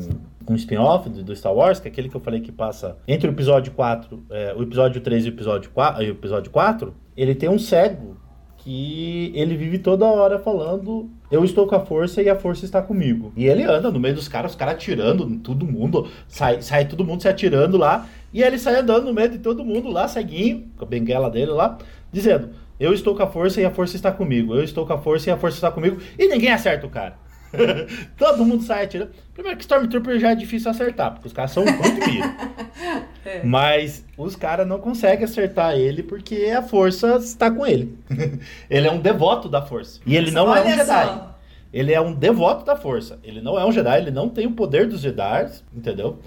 um spin-off do, do Star Wars, que é aquele que eu falei que passa entre o episódio 4, é, o episódio 3 e o episódio 4, e o episódio 4, ele tem um cego que ele vive toda hora falando eu estou com a força e a força está comigo. E ele anda no meio dos caras, os caras atirando todo mundo, sai, sai todo mundo se atirando lá, e ele sai andando no meio de todo mundo lá, ceguinho, com a benguela dele lá, dizendo eu estou com a força e a força está comigo, eu estou com a força e a força está comigo, e ninguém acerta o cara. Todo mundo sai atirando. Primeiro que Stormtrooper já é difícil acertar, porque os caras são muito mira. Mas os caras não conseguem acertar ele porque a força está com ele. ele é um devoto da força. E ele não é um Olha Jedi. só. Ele é um devoto da força. Ele não é um Jedi, ele não tem o poder dos Jedi, entendeu?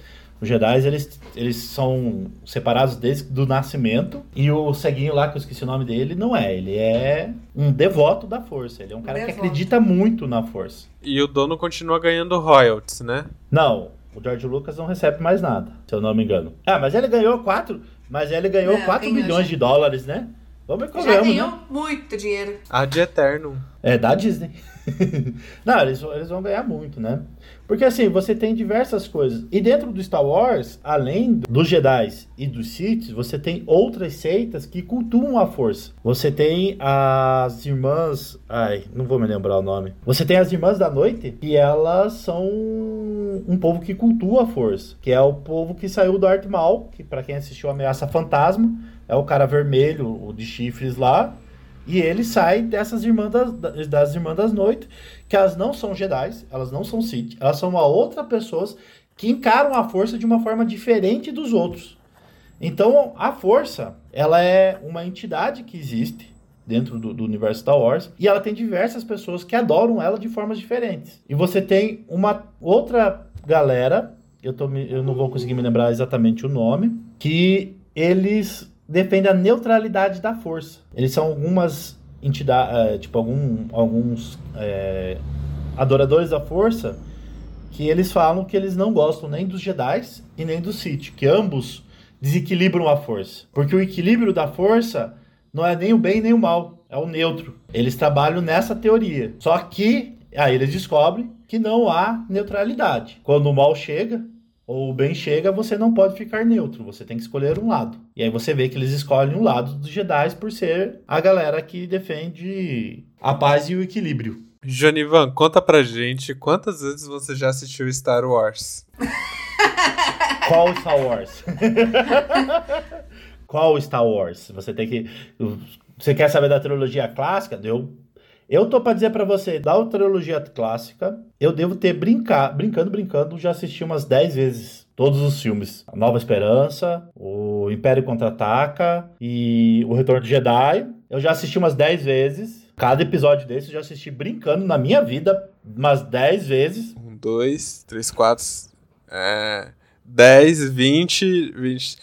Os Jedi, eles, eles são separados desde o nascimento. E o ceguinho lá, que eu esqueci o nome dele, não é. Ele é um devoto da força. Ele é um cara que Devoto. acredita muito na força. E o dono continua ganhando royalties, né? Não, o George Lucas não recebe mais nada, se eu não me engano. Ah, mas ele ganhou 4, mas ele ganhou Não, 4 ganhou milhões já. de dólares, né? Vamos e Já ganhou né? muito dinheiro. A de Eterno. É da Disney. não, eles, eles vão ganhar muito, né? Porque assim, você tem diversas coisas. E dentro do Star Wars, além dos Jedi e dos Sith, você tem outras seitas que cultuam a força. Você tem as irmãs. Ai, não vou me lembrar o nome. Você tem as irmãs da noite, que elas são um povo que cultua a força. Que é o povo que saiu do Art Mal, que pra quem assistiu Ameaça Fantasma, é o cara vermelho, o de chifres lá. E ele sai dessas irmãs das, das irmãs das noites, que elas não são Jedi, elas não são Sith, elas são uma outra pessoas que encaram a força de uma forma diferente dos outros. Então, a força, ela é uma entidade que existe dentro do, do universo Star Wars e ela tem diversas pessoas que adoram ela de formas diferentes. E você tem uma outra galera, eu, tô, eu não vou conseguir me lembrar exatamente o nome, que eles defendem a neutralidade da força. Eles são algumas entidades, tipo, algum, alguns é, adoradores da força que eles falam que eles não gostam nem dos Jedi e nem dos Sith, que ambos desequilibram a força. Porque o equilíbrio da força não é nem o bem nem o mal, é o neutro. Eles trabalham nessa teoria. Só que aí eles descobrem que não há neutralidade. Quando o mal chega ou o bem chega, você não pode ficar neutro, você tem que escolher um lado. E aí você vê que eles escolhem o lado dos Jedi por ser a galera que defende a paz e o equilíbrio. Jonivan, conta pra gente quantas vezes você já assistiu Star Wars? Qual Star Wars? Qual Star Wars? Você tem que. Você quer saber da trilogia clássica? Eu, eu tô pra dizer pra você, da trilogia clássica, eu devo ter brincar, brincando, brincando, já assisti umas 10 vezes todos os filmes. A Nova Esperança, o Império Contra-Ataca e o Retorno de Jedi. Eu já assisti umas 10 vezes. Cada episódio desse eu já assisti brincando na minha vida umas 10 vezes. Um, dois, três, quatro. É. 10, 20, 20.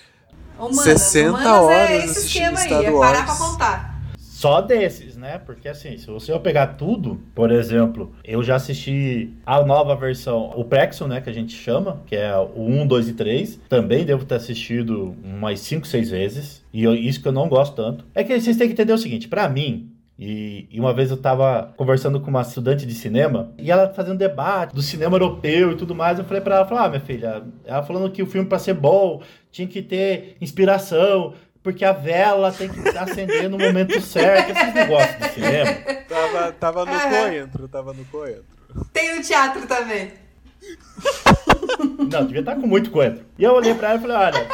Humanas, 60 humanas horas é esse esquema aí, Star é parar Wars. pra contar. só desses, né? Porque assim, se você eu pegar tudo, por exemplo, eu já assisti a nova versão, o Prexon, né, que a gente chama, que é o 1, 2 e 3. Também devo ter assistido umas 5, 6 vezes. E eu, isso que eu não gosto tanto. É que vocês têm que entender o seguinte, para mim, e, e, uma vez eu tava conversando com uma estudante de cinema e ela fazendo debate do cinema europeu e tudo mais. Eu falei para ela, falei, ah, minha filha, ela falando que o filme para ser bom tinha que ter inspiração, porque a vela tem que acender no momento certo. Esses negócios de cinema. Tava, tava no coentro, tava no coentro. Tem o teatro também. Não, devia estar com muito coentro. E eu olhei pra ela e falei, olha.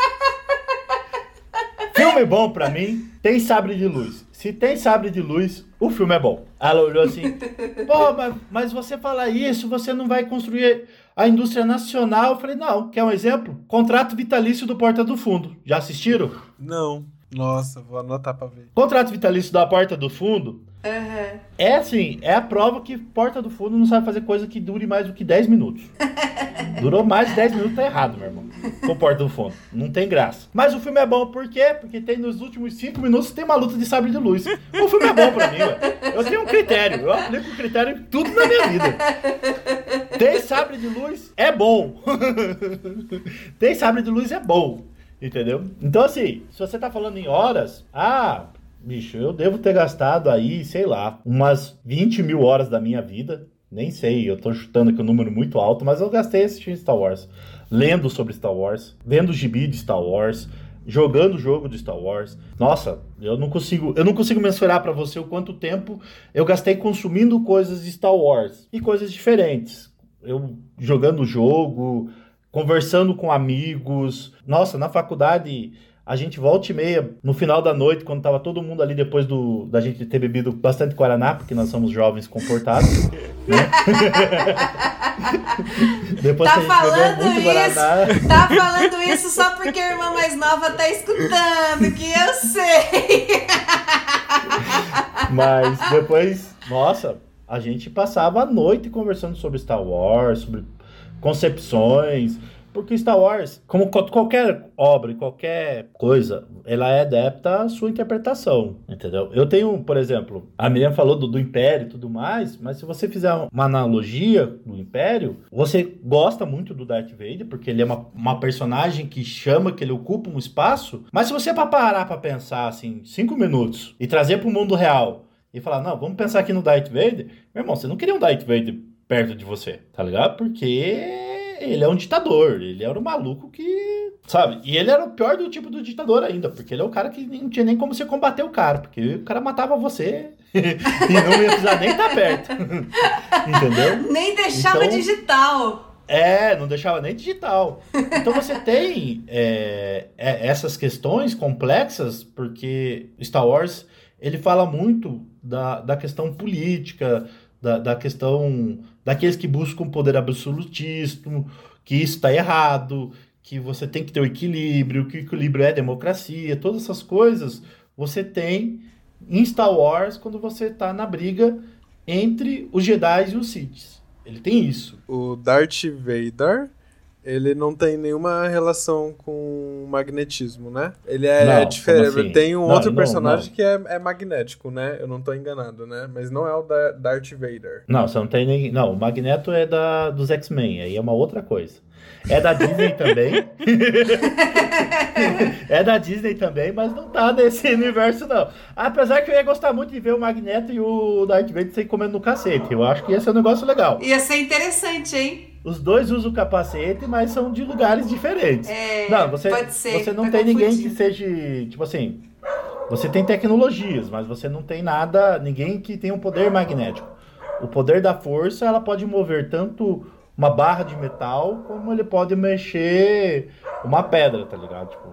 Filme bom pra mim tem sabre de luz. Se tem sabre de luz, o filme é bom. Ela olhou assim, pô, mas, mas você fala isso, você não vai construir a indústria nacional. Eu falei, não, quer um exemplo? Contrato vitalício do Porta do Fundo. Já assistiram? Não. Nossa, vou anotar pra ver. Contrato vitalício da Porta do Fundo Uhum. é assim, é a prova que Porta do Fundo não sabe fazer coisa que dure mais do que 10 minutos. Durou mais de 10 minutos, tá errado, meu irmão. Com Porta do Fundo. Não tem graça. Mas o filme é bom por quê? Porque tem nos últimos 5 minutos tem uma luta de sabre de luz. O filme é bom pra mim, ué. Eu tenho um critério. Eu aplico critério em tudo na minha vida. Tem sabre de luz, é bom. tem sabre de luz, é bom. Entendeu? Então, assim, se você tá falando em horas, ah, bicho, eu devo ter gastado aí, sei lá, umas 20 mil horas da minha vida. Nem sei, eu tô chutando aqui um número muito alto, mas eu gastei assistindo Star Wars, lendo sobre Star Wars, vendo gibi de Star Wars, jogando o jogo de Star Wars. Nossa, eu não consigo, eu não consigo mensurar para você o quanto tempo eu gastei consumindo coisas de Star Wars e coisas diferentes. Eu jogando o jogo, conversando com amigos. Nossa, na faculdade a gente volta e meia, no final da noite, quando tava todo mundo ali depois do, da gente ter bebido bastante Guaraná, porque nós somos jovens comportados, né? depois Tá que a gente bebeu falando muito Guaraná. isso, tá falando isso só porque a irmã mais nova tá escutando, que eu sei. Mas depois, nossa, a gente passava a noite conversando sobre Star Wars, sobre concepções. Porque Star Wars, como co- qualquer obra, qualquer coisa, ela é adepta à sua interpretação, entendeu? Eu tenho, por exemplo, a Miriam falou do, do Império e tudo mais, mas se você fizer uma analogia do Império, você gosta muito do Darth Vader, porque ele é uma, uma personagem que chama, que ele ocupa um espaço, mas se você para parar para pensar, assim, cinco minutos e trazer para o mundo real e falar, não, vamos pensar aqui no Darth Vader, meu irmão, você não queria um Darth Vader perto de você, tá ligado? Porque ele é um ditador, ele era um maluco que. Sabe? E ele era o pior do tipo do ditador ainda, porque ele é o cara que não tinha nem como você combater o cara, porque o cara matava você e não ia precisar nem estar perto. Entendeu? Nem deixava Então- digital. É, não deixava nem digital. Então você tem é, é, essas questões complexas, porque Star Wars ele fala muito da, da questão política, da, da questão daqueles que buscam poder absolutista, que isso está errado, que você tem que ter o equilíbrio, que o equilíbrio é democracia, todas essas coisas você tem em Star Wars quando você está na briga entre os Jedi e os Sith. Ele tem isso. O Darth Vader, ele não tem nenhuma relação com magnetismo, né? Ele é, Não, diferente. assim? Tem um Não, outro não, personagem não. que é, é magnético, né? Eu não tô enganado, né? Mas não é o da Darth Vader. Não, você não tem nem. Não, o Magneto é da, dos X-Men, aí é uma outra coisa. É da Disney também. é da Disney também, mas não tá nesse universo, não. Apesar que eu ia gostar muito de ver o Magneto e o Darth Vader se comendo no cacete. Eu acho que ia ser um negócio legal. Ia ser interessante, hein? Os dois usam capacete, mas são de lugares diferentes. É, não, você, pode ser, você não tá tem ninguém confundindo. que seja. Tipo assim. Você tem tecnologias, mas você não tem nada. Ninguém que tenha um poder magnético. O poder da força, ela pode mover tanto uma barra de metal, como ele pode mexer uma pedra, tá ligado? Tipo,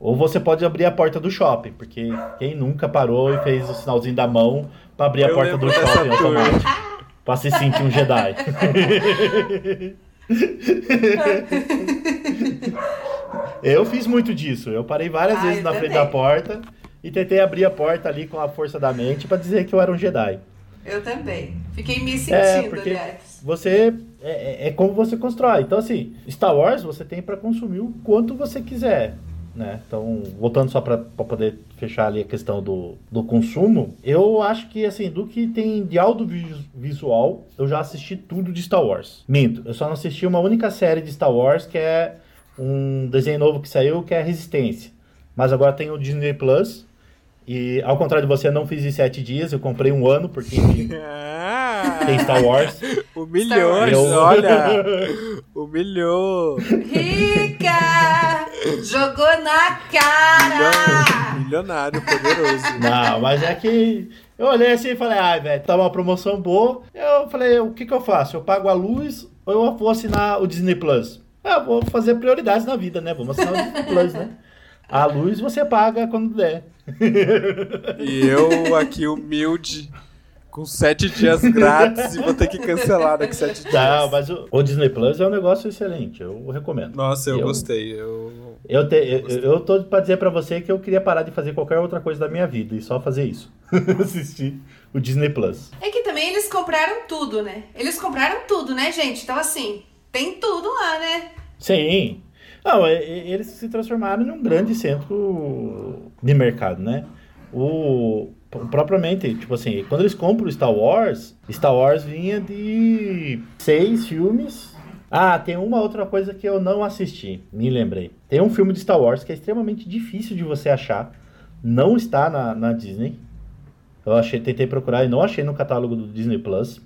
ou você pode abrir a porta do shopping, porque quem nunca parou e fez o sinalzinho da mão pra abrir a Eu porta do shopping automático. Pra se sentir um Jedi. Eu fiz muito disso. Eu parei várias Ah, vezes na frente da porta e tentei abrir a porta ali com a força da mente pra dizer que eu era um Jedi. Eu também. Fiquei me sentindo, É, porque aliás. você é, é- é como você constrói. Então assim, Star Wars você tem pra consumir o quanto você quiser. Né? Então, voltando só para poder fechar ali a questão do, do consumo, eu acho que, assim, do que tem de audiovisual, eu já assisti tudo de Star Wars. Minto, eu só não assisti uma única série de Star Wars, que é um desenho novo que saiu, que é Resistência. Mas agora tem o Disney Plus, e ao contrário de você, eu não fiz em sete dias, eu comprei um ano, porque Ah, tem Star Wars. humilhou, Eu- olha. Humilhou. Rica! Jogou na cara! Milionário, poderoso. Não, mas é que eu olhei assim e falei, ai, velho, tá uma promoção boa. Eu falei, o que que eu faço? Eu pago a luz ou eu vou assinar o Disney Plus? Ah, eu vou fazer prioridades na vida, né? Vamos assinar o Disney Plus, né? A luz você paga quando der. E eu aqui humilde, com sete dias grátis e vou ter que cancelar daqui sete dias. Não, mas o, o Disney Plus é um negócio excelente, eu recomendo. Nossa, eu, Eu- gostei. Eu... Eu, te, eu, eu tô pra dizer pra você que eu queria parar de fazer qualquer outra coisa da minha vida e só fazer isso. Assistir o Disney Plus. É que também eles compraram tudo, né? Eles compraram tudo, né, gente? Então, assim, tem tudo lá, né? Sim. Não, eles se transformaram num grande centro de mercado, né? O propriamente, tipo assim, quando eles compram Star Wars, Star Wars vinha de seis filmes. Ah, tem uma outra coisa que eu não assisti, me lembrei. Tem um filme de Star Wars que é extremamente difícil de você achar, não está na, na Disney. Eu achei, tentei procurar e não achei no catálogo do Disney Plus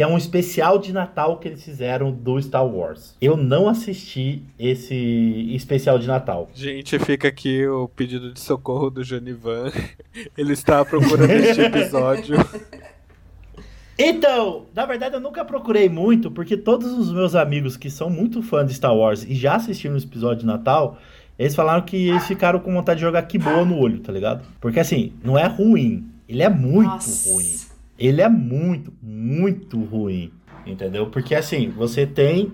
que é um especial de Natal que eles fizeram do Star Wars. Eu não assisti esse especial de Natal. Gente, fica aqui o pedido de socorro do Janivan. Ele está procurando este episódio. Então, na verdade eu nunca procurei muito, porque todos os meus amigos que são muito fãs de Star Wars e já assistiram o episódio de Natal, eles falaram que eles ficaram com vontade de jogar que boa no olho, tá ligado? Porque assim, não é ruim, ele é muito Nossa. ruim. Ele é muito, muito ruim. Entendeu? Porque assim, você tem.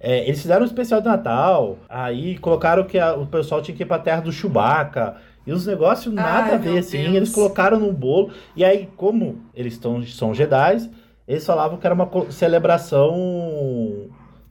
é, eles fizeram um especial de Natal, aí colocaram que a- o pessoal tinha que ir pra terra do Chewbacca. E os negócios nada Ai, a ver, assim. Deus. Eles colocaram no bolo. E aí, como eles tão, são Jedi, eles falavam que era uma celebração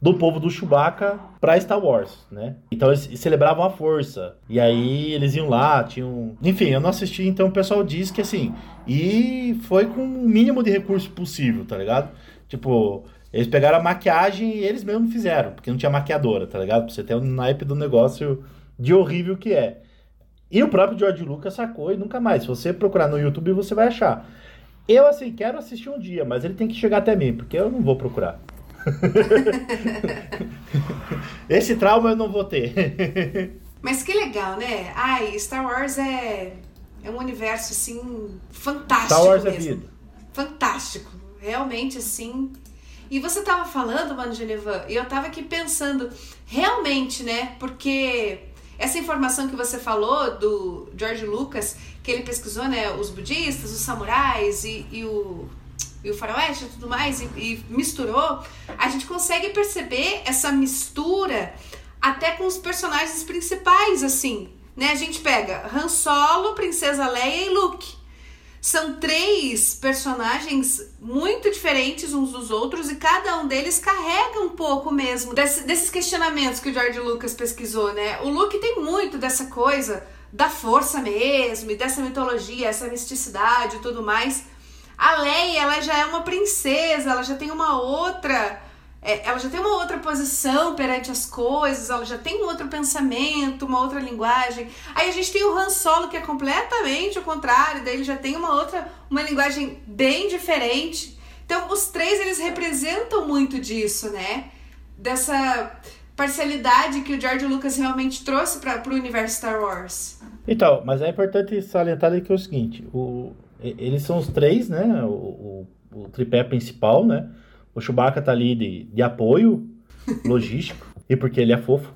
do povo do Chewbacca pra Star Wars, né? Então eles celebravam a força. E aí eles iam lá, tinham. Enfim, eu não assisti, então o pessoal diz que assim. E foi com o mínimo de recurso possível, tá ligado? Tipo, eles pegaram a maquiagem e eles mesmos fizeram, porque não tinha maquiadora, tá ligado? Pra você ter um naipe do negócio de horrível que é. E o próprio George Lucas sacou e nunca mais. Se você procurar no YouTube, você vai achar. Eu, assim, quero assistir um dia, mas ele tem que chegar até mim, porque eu não vou procurar. Esse trauma eu não vou ter. Mas que legal, né? Ai, Star Wars é, é um universo, assim, fantástico Star Wars é mesmo. vida. Fantástico. Realmente, assim... E você tava falando, Mano Genevan, e eu tava aqui pensando, realmente, né? Porque essa informação que você falou do George Lucas, que ele pesquisou, né? Os budistas, os samurais e, e o, e o faroeste e tudo mais, e, e misturou, a gente consegue perceber essa mistura até com os personagens principais, assim, né? A gente pega Han Solo, Princesa Leia e Luke. São três personagens muito diferentes uns dos outros e cada um deles carrega um pouco mesmo desse- desses questionamentos que o George Lucas pesquisou, né? O Luke tem muito dessa coisa da força mesmo e dessa mitologia, essa misticidade e tudo mais. A Leia, ela já é uma princesa, ela já tem uma outra é, ela já tem uma outra posição perante as coisas, ela já tem um outro pensamento, uma outra linguagem. Aí a gente tem o Han Solo, que é completamente o contrário, daí ele já tem uma outra, uma linguagem bem diferente. Então, os três, eles representam muito disso, né? Dessa parcialidade que o George Lucas realmente trouxe para o universo Star Wars. Então, mas é importante salientar é o seguinte: o, eles são os três, né? O, o, o tripé principal, né? O Chewbacca tá ali de, de apoio logístico, e porque ele é fofo.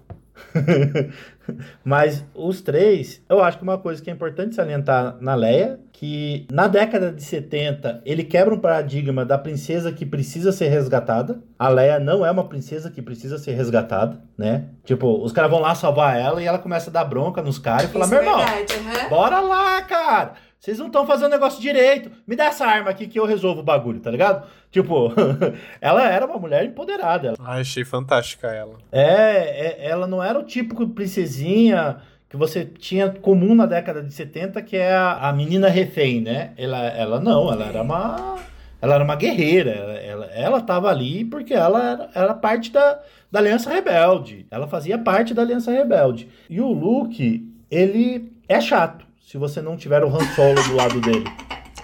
Mas os três, eu acho que uma coisa que é importante salientar na Leia, que na década de 70 ele quebra um paradigma da princesa que precisa ser resgatada. A Leia não é uma princesa que precisa ser resgatada, né? Tipo, os caras vão lá salvar ela e ela começa a dar bronca nos caras e fala: Isso Meu é irmão, verdade, aham. Bora lá, cara! Vocês não estão fazendo o negócio direito. Me dá essa arma aqui que eu resolvo o bagulho, tá ligado? Tipo, ela era uma mulher empoderada. Ai, achei fantástica ela. É, é- ela não era o típico princesinha que você tinha comum na década de 70, que é a, a menina refém, né? Ela, ela não, ela era uma. Ela era uma guerreira, ela, ela tava ali porque ela era, era parte da, da Aliança Rebelde. Ela fazia parte da Aliança Rebelde. E o Luke, ele é chato se você não tiver o Han Solo do lado dele.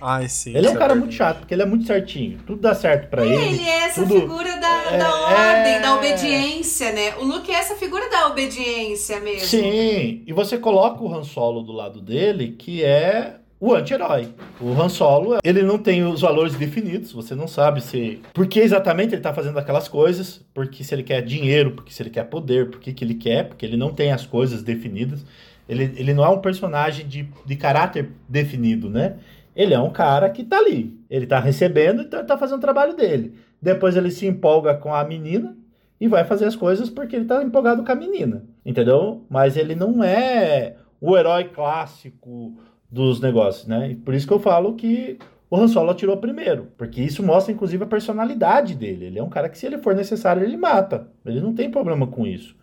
Ai, sim. Ele é um isso cara verdade. muito chato, porque ele é muito certinho. Tudo dá certo pra ele. Ele é essa tudo- figura da, É, da ordem, da é. obediência, né? O Luke é essa figura da obediência mesmo. Sim, e você coloca o Han Solo do lado dele, que é o anti-herói. O Han Solo, ele não tem os valores definidos, você não sabe se... Por que exatamente ele tá fazendo aquelas coisas, porque se ele quer dinheiro, porque se ele quer poder, por que que ele quer, porque ele não tem as coisas definidas. Ele, ele não é um personagem de, de caráter definido, né? Ele é um cara que tá ali. Ele tá recebendo, então ele tá fazendo o trabalho dele. Depois ele se empolga com a menina, e vai fazer as coisas porque ele tá empolgado com a menina, entendeu? Mas ele não é o herói clássico dos negócios, né? E por isso que eu falo que o Han Solo atirou primeiro, porque isso mostra inclusive a personalidade dele. Ele é um cara que se ele for necessário ele mata. Ele não tem problema com isso.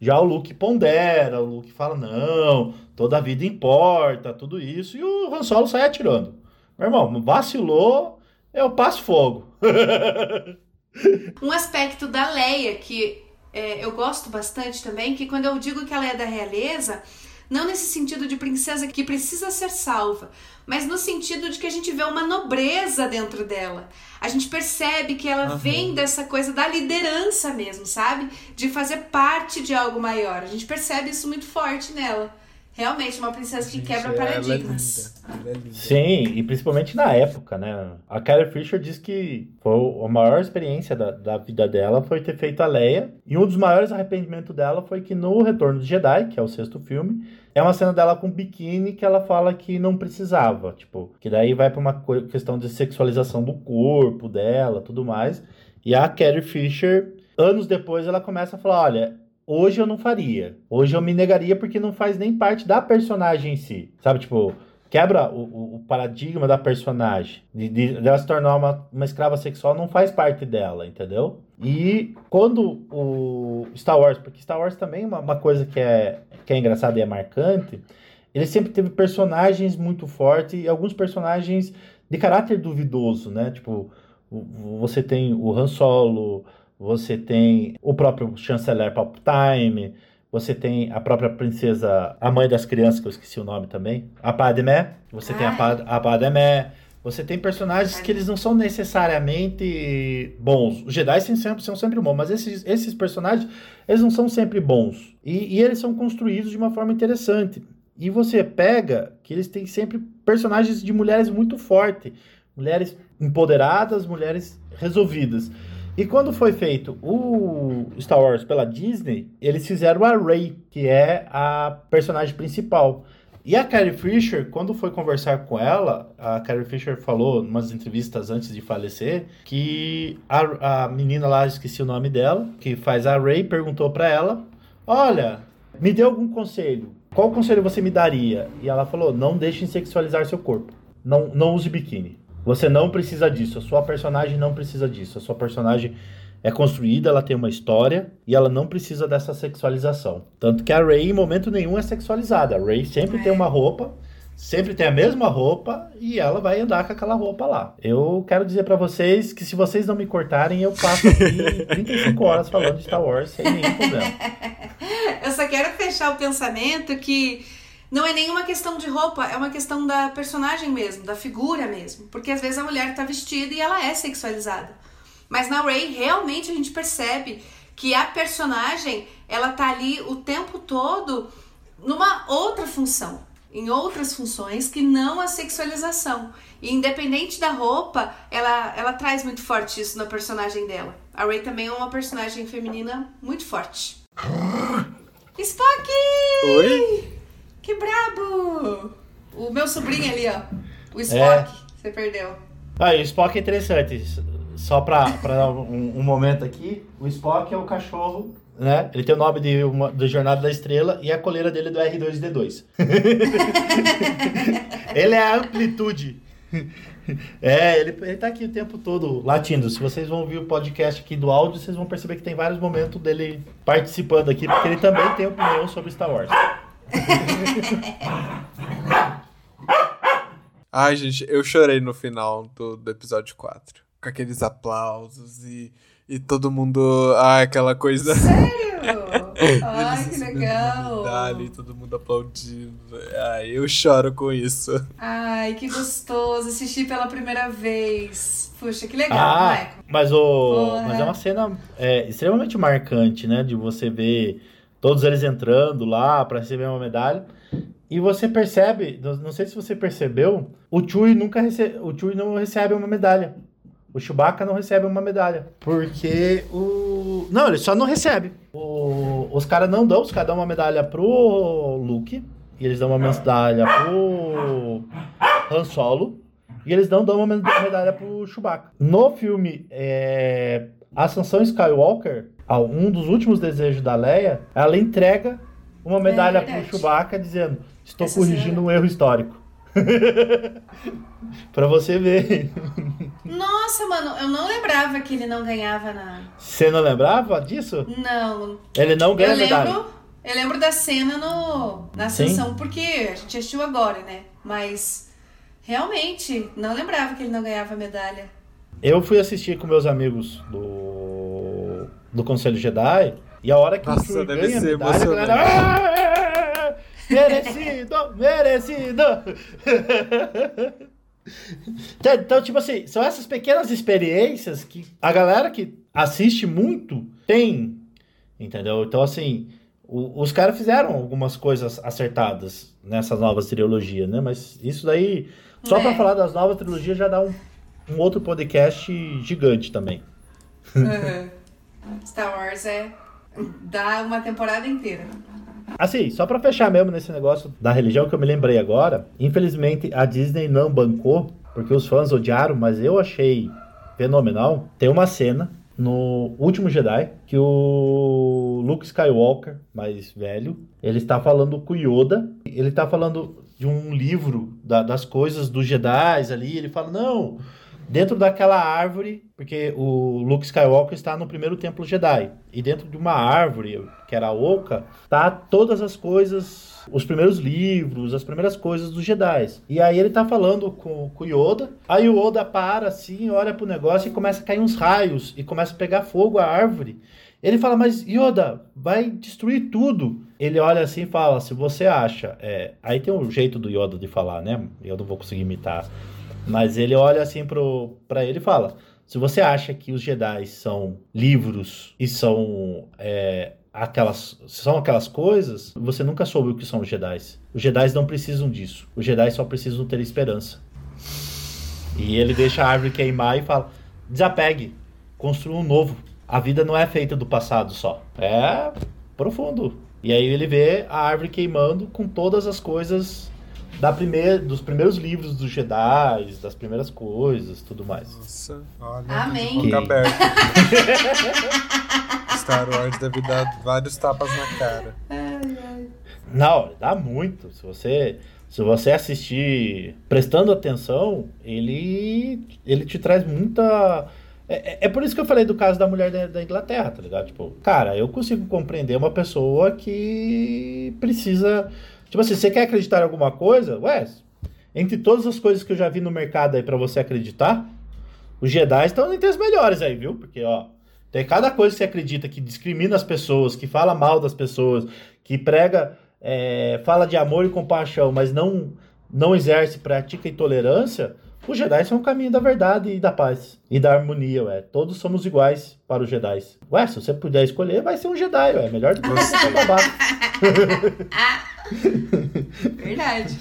Já o Luke pondera, o Luke fala não, toda a vida importa, tudo isso, e o Han Solo sai atirando. Meu irmão, vacilou, eu passo fogo. Um aspecto da Leia que é, eu gosto bastante também, que quando eu digo que ela é da realeza, não nesse sentido de princesa que precisa ser salva, mas no sentido de que a gente vê uma nobreza dentro dela. A gente percebe que ela Aham. vem dessa coisa da liderança mesmo, sabe? De fazer parte de algo maior. A gente percebe isso muito forte nela. Realmente, uma princesa que Gente, quebra ela é paradigmas. é. Sim, e principalmente na época, né? A Carrie Fisher diz que foi a maior experiência da, da vida dela foi ter feito a Leia. E um dos maiores arrependimentos dela foi que no Retorno de Jedi, que é o sexto filme, é uma cena dela com biquíni que ela fala que não precisava. Tipo, que daí vai pra uma questão de sexualização do corpo dela, tudo mais. E a Carrie Fisher, anos depois, ela começa a falar: olha, hoje eu não faria. Hoje eu me negaria porque não faz nem parte da personagem em si. Sabe, tipo, quebra o, o- paradigma da personagem. De, de- dela se tornar uma, uma escrava sexual não faz parte dela, entendeu? E quando o Star Wars, porque Star Wars também é uma, uma coisa que é, que é engraçada e é marcante, ele sempre teve personagens muito fortes e alguns personagens de caráter duvidoso, né? Tipo, você tem o Han Solo, você tem o próprio chanceler Palpatine, você tem a própria princesa, a mãe das crianças, que eu esqueci o nome também, a Padmé, você tem a, Ai. Pad, a Padmé, você tem personagens que eles não são necessariamente bons. Os Jedi são sempre, são sempre bons, mas esses, esses personagens, eles não são sempre bons. E, e eles são construídos de uma forma interessante. E você pega que eles têm sempre personagens de mulheres muito fortes, mulheres empoderadas, mulheres resolvidas. E quando foi feito o Star Wars pela Disney, eles fizeram a Rey, que é a personagem principal. E a Carrie Fisher, quando foi conversar com ela, a Carrie Fisher falou, em umas entrevistas antes de falecer, que a, a menina lá, esqueci o nome dela, que faz a Rey, perguntou pra ela: Olha, me dê algum conselho. Qual conselho você me daria? E ela falou: Não deixe sexualizar seu corpo. Não, não use biquíni. Você não precisa disso. A sua personagem não precisa disso. A sua personagem é construída, ela tem uma história e ela não precisa dessa sexualização. Tanto que a Rey, em momento nenhum, é sexualizada. A Rey sempre É. tem uma roupa, sempre tem a mesma roupa e ela vai andar com aquela roupa lá. Eu quero dizer pra vocês que se vocês não me cortarem, eu passo aqui 35 horas falando de Star Wars sem nenhum problema. Eu só quero fechar o pensamento que não é nenhuma questão de roupa, é uma questão da personagem mesmo, da figura mesmo. Porque às vezes a mulher tá vestida e ela é sexualizada. Mas na Ray, realmente a gente percebe que a personagem, ela tá ali o tempo todo numa outra função, em outras funções que não a sexualização. E independente da roupa, ela, ela traz muito forte isso na personagem dela. A Ray também é uma personagem feminina muito forte. Spock! Oi? Que brabo! O meu sobrinho ali, ó. O Spock. É. Você perdeu. Ah, e o Spock é interessante. Só pra, pra um, um momento aqui, o Spock é o cachorro, né? Ele tem o nome de, uma, do Jornada da Estrela e a coleira dele é do R2D2. ele é a amplitude. É, ele, ele tá aqui o tempo todo latindo. Se vocês vão ouvir o podcast aqui do áudio, vocês vão perceber que tem vários momentos dele participando aqui, porque ele também tem opinião sobre Star Wars. Ai, gente, eu chorei no final do, do episódio 4. Com aqueles aplausos e, e todo mundo. Ai, aquela coisa. Sério? Ai, que legal. medalha e todo mundo aplaudindo. Ai, eu choro com isso. Ai, que gostoso. Assisti pela primeira vez. Puxa, que legal, Ah, Michael. mas, o, Porra. mas é uma cena é, extremamente marcante, né? De você ver todos eles entrando lá para receber uma medalha. E você percebe, não sei se você percebeu, o Chewie nunca recebe, o Chewie não recebe uma medalha. O Chewbacca não recebe uma medalha. Porque o. Não, ele só não recebe. O- Os caras não dão, os caras dão uma medalha pro Luke. E eles dão uma medalha pro Han Solo. E eles não dão uma med- medalha pro Chewbacca. No filme é, Ascensão Skywalker, um dos últimos desejos da Leia, ela entrega uma medalha pro verdade. Chewbacca dizendo: Estou Essa corrigindo cena- um erro histórico. pra você ver. Nossa, mano, eu não lembrava que ele não ganhava na. Você não lembrava disso? Não. Ele não ganha Eu medalha. lembro, eu lembro da cena no, na. Ascensão, porque a gente assistiu agora, né? Mas realmente, não lembrava que ele não ganhava medalha. Eu fui assistir com meus amigos do, do Conselho Jedi e a hora que Nossa, o deve ganha medalha, a emocionante. galera, "Ah, merecido, merecido. Então, Então, tipo assim, são essas pequenas experiências que a galera que assiste muito tem, entendeu? Então, assim, o- os caras fizeram algumas coisas acertadas nessas novas trilogias, né? Mas isso daí, só É. pra falar das novas trilogias, já dá um, um outro podcast gigante também. Star Wars é. dá uma temporada inteira. Assim, só pra fechar mesmo nesse negócio da religião que eu me lembrei agora, infelizmente a Disney não bancou, porque os fãs odiaram, mas eu achei fenomenal. Tem uma cena no último Jedi que o Luke Skywalker, mais velho, ele está falando com Yoda, ele está falando de um livro da- das coisas dos Jedi ali, ele fala, não, dentro daquela árvore, porque o Luke Skywalker está no primeiro templo Jedi, e dentro de uma árvore, que era Oca, tá todas as coisas, os primeiros livros, as primeiras coisas dos Jedi. E aí ele tá falando com, com o Yoda, aí o Yoda para assim, olha pro negócio e começa a cair uns raios, e começa a pegar fogo a árvore. Ele fala, mas Yoda, vai destruir tudo. Ele olha assim e fala, se você acha... É... Aí tem um jeito do Yoda de falar, né? Eu não vou conseguir imitar. Mas ele olha assim pro, pra ele e fala: se você acha que os Jedi são livros e são é, aquelas são aquelas coisas, você nunca soube o que são os Jedi. Os Jedi não precisam disso. Os Jedi só precisam ter esperança. E ele deixa a árvore queimar e fala: desapegue, construa um novo. A vida não é feita do passado só. É profundo. E aí ele vê a árvore queimando com todas as coisas da primeira, dos primeiros livros dos Jedi, das primeiras coisas, tudo mais. Nossa, olha. Amém. Boca aberta. Star Wars deve dar vários tapas na cara. Não, dá muito. Se você, se você assistir prestando atenção, ele, ele te traz muita. É, é- é por isso que eu falei do caso da mulher da, da Inglaterra, tá ligado? Tipo, cara, eu consigo compreender uma pessoa que precisa. Tipo assim, você quer acreditar em alguma coisa? Ué, entre todas as coisas que eu já vi no mercado aí pra você acreditar, os Jedi estão entre as melhores aí, viu? Porque, ó, tem cada coisa que você acredita que discrimina as pessoas, que fala mal das pessoas, que prega, é, fala de amor e compaixão, mas não, não exerce, pratica intolerância. Os Jedi são o caminho da verdade e da paz. E da harmonia, ué. Todos somos iguais para os Jedi. Ué, se você puder escolher, vai ser um Jedi, ué. Melhor do que você ser babaca. Verdade.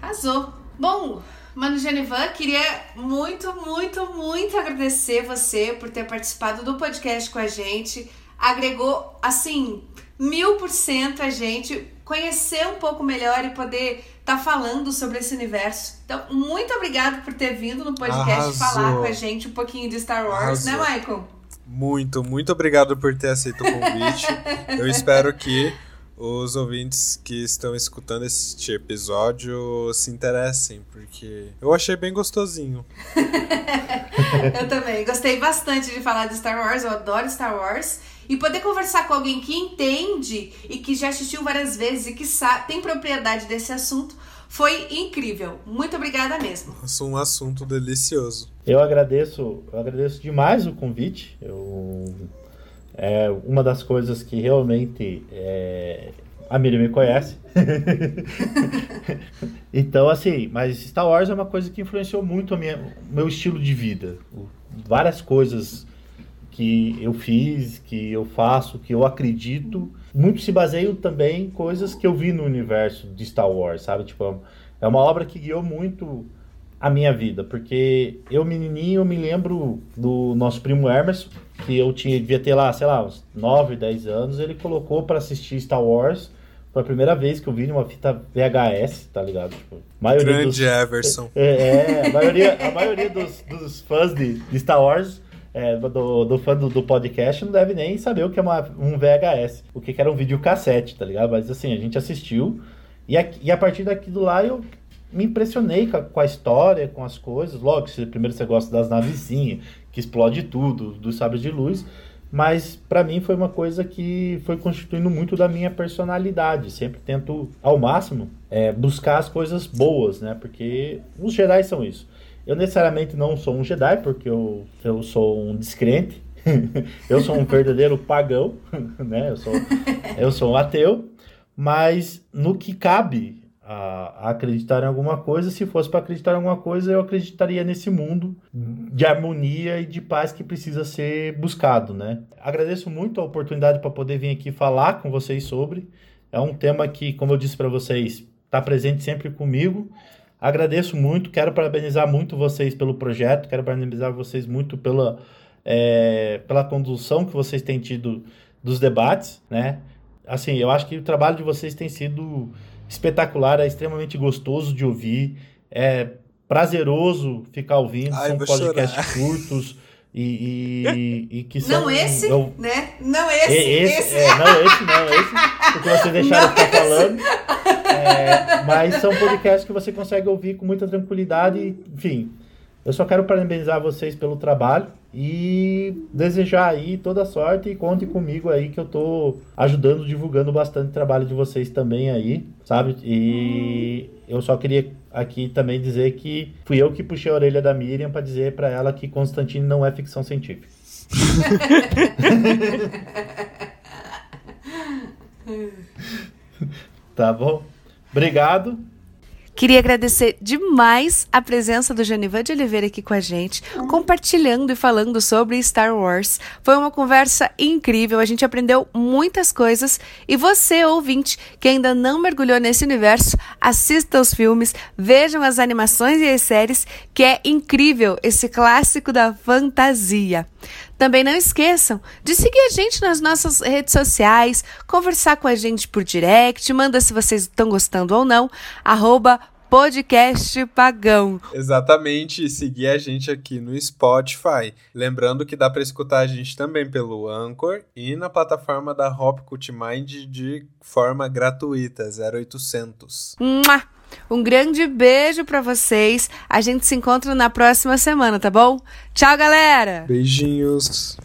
Arrasou. Bom, Mano Genivan, queria muito, muito, muito agradecer você por ter participado do podcast com a gente. Agregou, assim, mil por cento a gente conhecer um pouco melhor e poder estar falando sobre esse universo. Então, muito obrigado por ter vindo no podcast Arrasou. falar com a gente um pouquinho de Star Wars, né, Arrasou. Michael? Muito, muito obrigado por ter aceito o convite. Eu espero que os ouvintes que estão escutando este episódio se interessem, porque eu achei bem gostosinho. Eu também. Gostei bastante de falar de Star Wars, eu adoro Star Wars. E poder conversar com alguém que entende e que já assistiu várias vezes e que sabe, tem propriedade desse assunto foi incrível. Muito obrigada mesmo. Um assunto delicioso. Eu agradeço, eu agradeço demais o convite. Eu, é uma das coisas que realmente é, a Miriam me conhece. então, assim, mas Star Wars é uma coisa que influenciou muito o meu estilo de vida. Várias coisas que eu fiz, que eu faço, que eu acredito, muito se baseiam também em coisas que eu vi no universo de Star Wars, sabe? Tipo, é uma obra que guiou muito a minha vida, porque eu menininho eu me lembro do nosso primo Emerson, que eu tinha devia ter lá, sei lá, uns 9, 10 anos, ele colocou para assistir Star Wars. Foi a primeira vez que eu vi numa fita VHS, tá ligado? Tipo, maioria Grande dos, Everson. É, é, a maioria, a maioria dos, dos fãs de, de Star Wars é, do, do fã do, do, podcast não deve nem saber o que é uma, um VHS, o que, que era um videocassete, tá ligado? Mas assim, a gente assistiu e a, e a partir daqui do lá eu me impressionei com a, com a história, com as coisas. Logo, primeiro você gosta das navezinhas, que explode tudo, dos sabres de luz, mas para mim foi uma coisa que foi constituindo muito da minha personalidade. Sempre tento, ao máximo, é, buscar as coisas boas, né? Porque os Jedi são isso. Eu necessariamente não sou um Jedi, porque eu, eu sou um descrente. eu sou um verdadeiro pagão, né? Eu sou, eu sou um ateu. Mas no que cabe a, acreditar em alguma coisa, se fosse para acreditar em alguma coisa, eu acreditaria nesse mundo de harmonia e de paz que precisa ser buscado, né? Agradeço muito a oportunidade para poder vir aqui falar com vocês sobre. É um tema que, como eu disse para vocês, está presente sempre comigo. Agradeço muito, quero parabenizar muito vocês pelo projeto, quero parabenizar vocês muito pela, é, pela condução que vocês têm tido dos debates, né? Assim, eu acho que o trabalho de vocês tem sido espetacular, é extremamente gostoso de ouvir, é prazeroso ficar ouvindo, Ai, são podcasts chorar. curtos e, e, e, que são... Não esse, eu, né? Não esse, esse. esse. É, não esse, não esse, porque vocês deixaram de ficar falando. É, mas são podcasts que você consegue ouvir com muita tranquilidade. Enfim, eu só quero parabenizar vocês pelo trabalho e desejar aí toda sorte e conte comigo aí que eu tô ajudando, divulgando bastante o trabalho de vocês também aí, sabe? E eu só queria aqui também dizer que fui eu que puxei a orelha da Miriam para dizer para ela que Constantine não é ficção científica. tá bom? Obrigado. Queria agradecer demais a presença do Janivan de Oliveira aqui com a gente, compartilhando e falando sobre Star Wars. Foi uma conversa incrível, a gente aprendeu muitas coisas. E você, ouvinte, que ainda não mergulhou nesse universo, assista os filmes, vejam as animações e as séries, que é incrível esse clássico da fantasia. Também não esqueçam de seguir a gente nas nossas redes sociais, conversar com a gente por direct, manda se vocês estão gostando ou não, arroba podcast pagão. Exatamente, seguir a gente aqui no Spotify. Lembrando que dá para escutar a gente também pelo Anchor e na plataforma da Hop Mind de forma gratuita, 0800. Mua! Um grande beijo para vocês. A gente se encontra na próxima semana, tá bom? Tchau, galera! Beijinhos!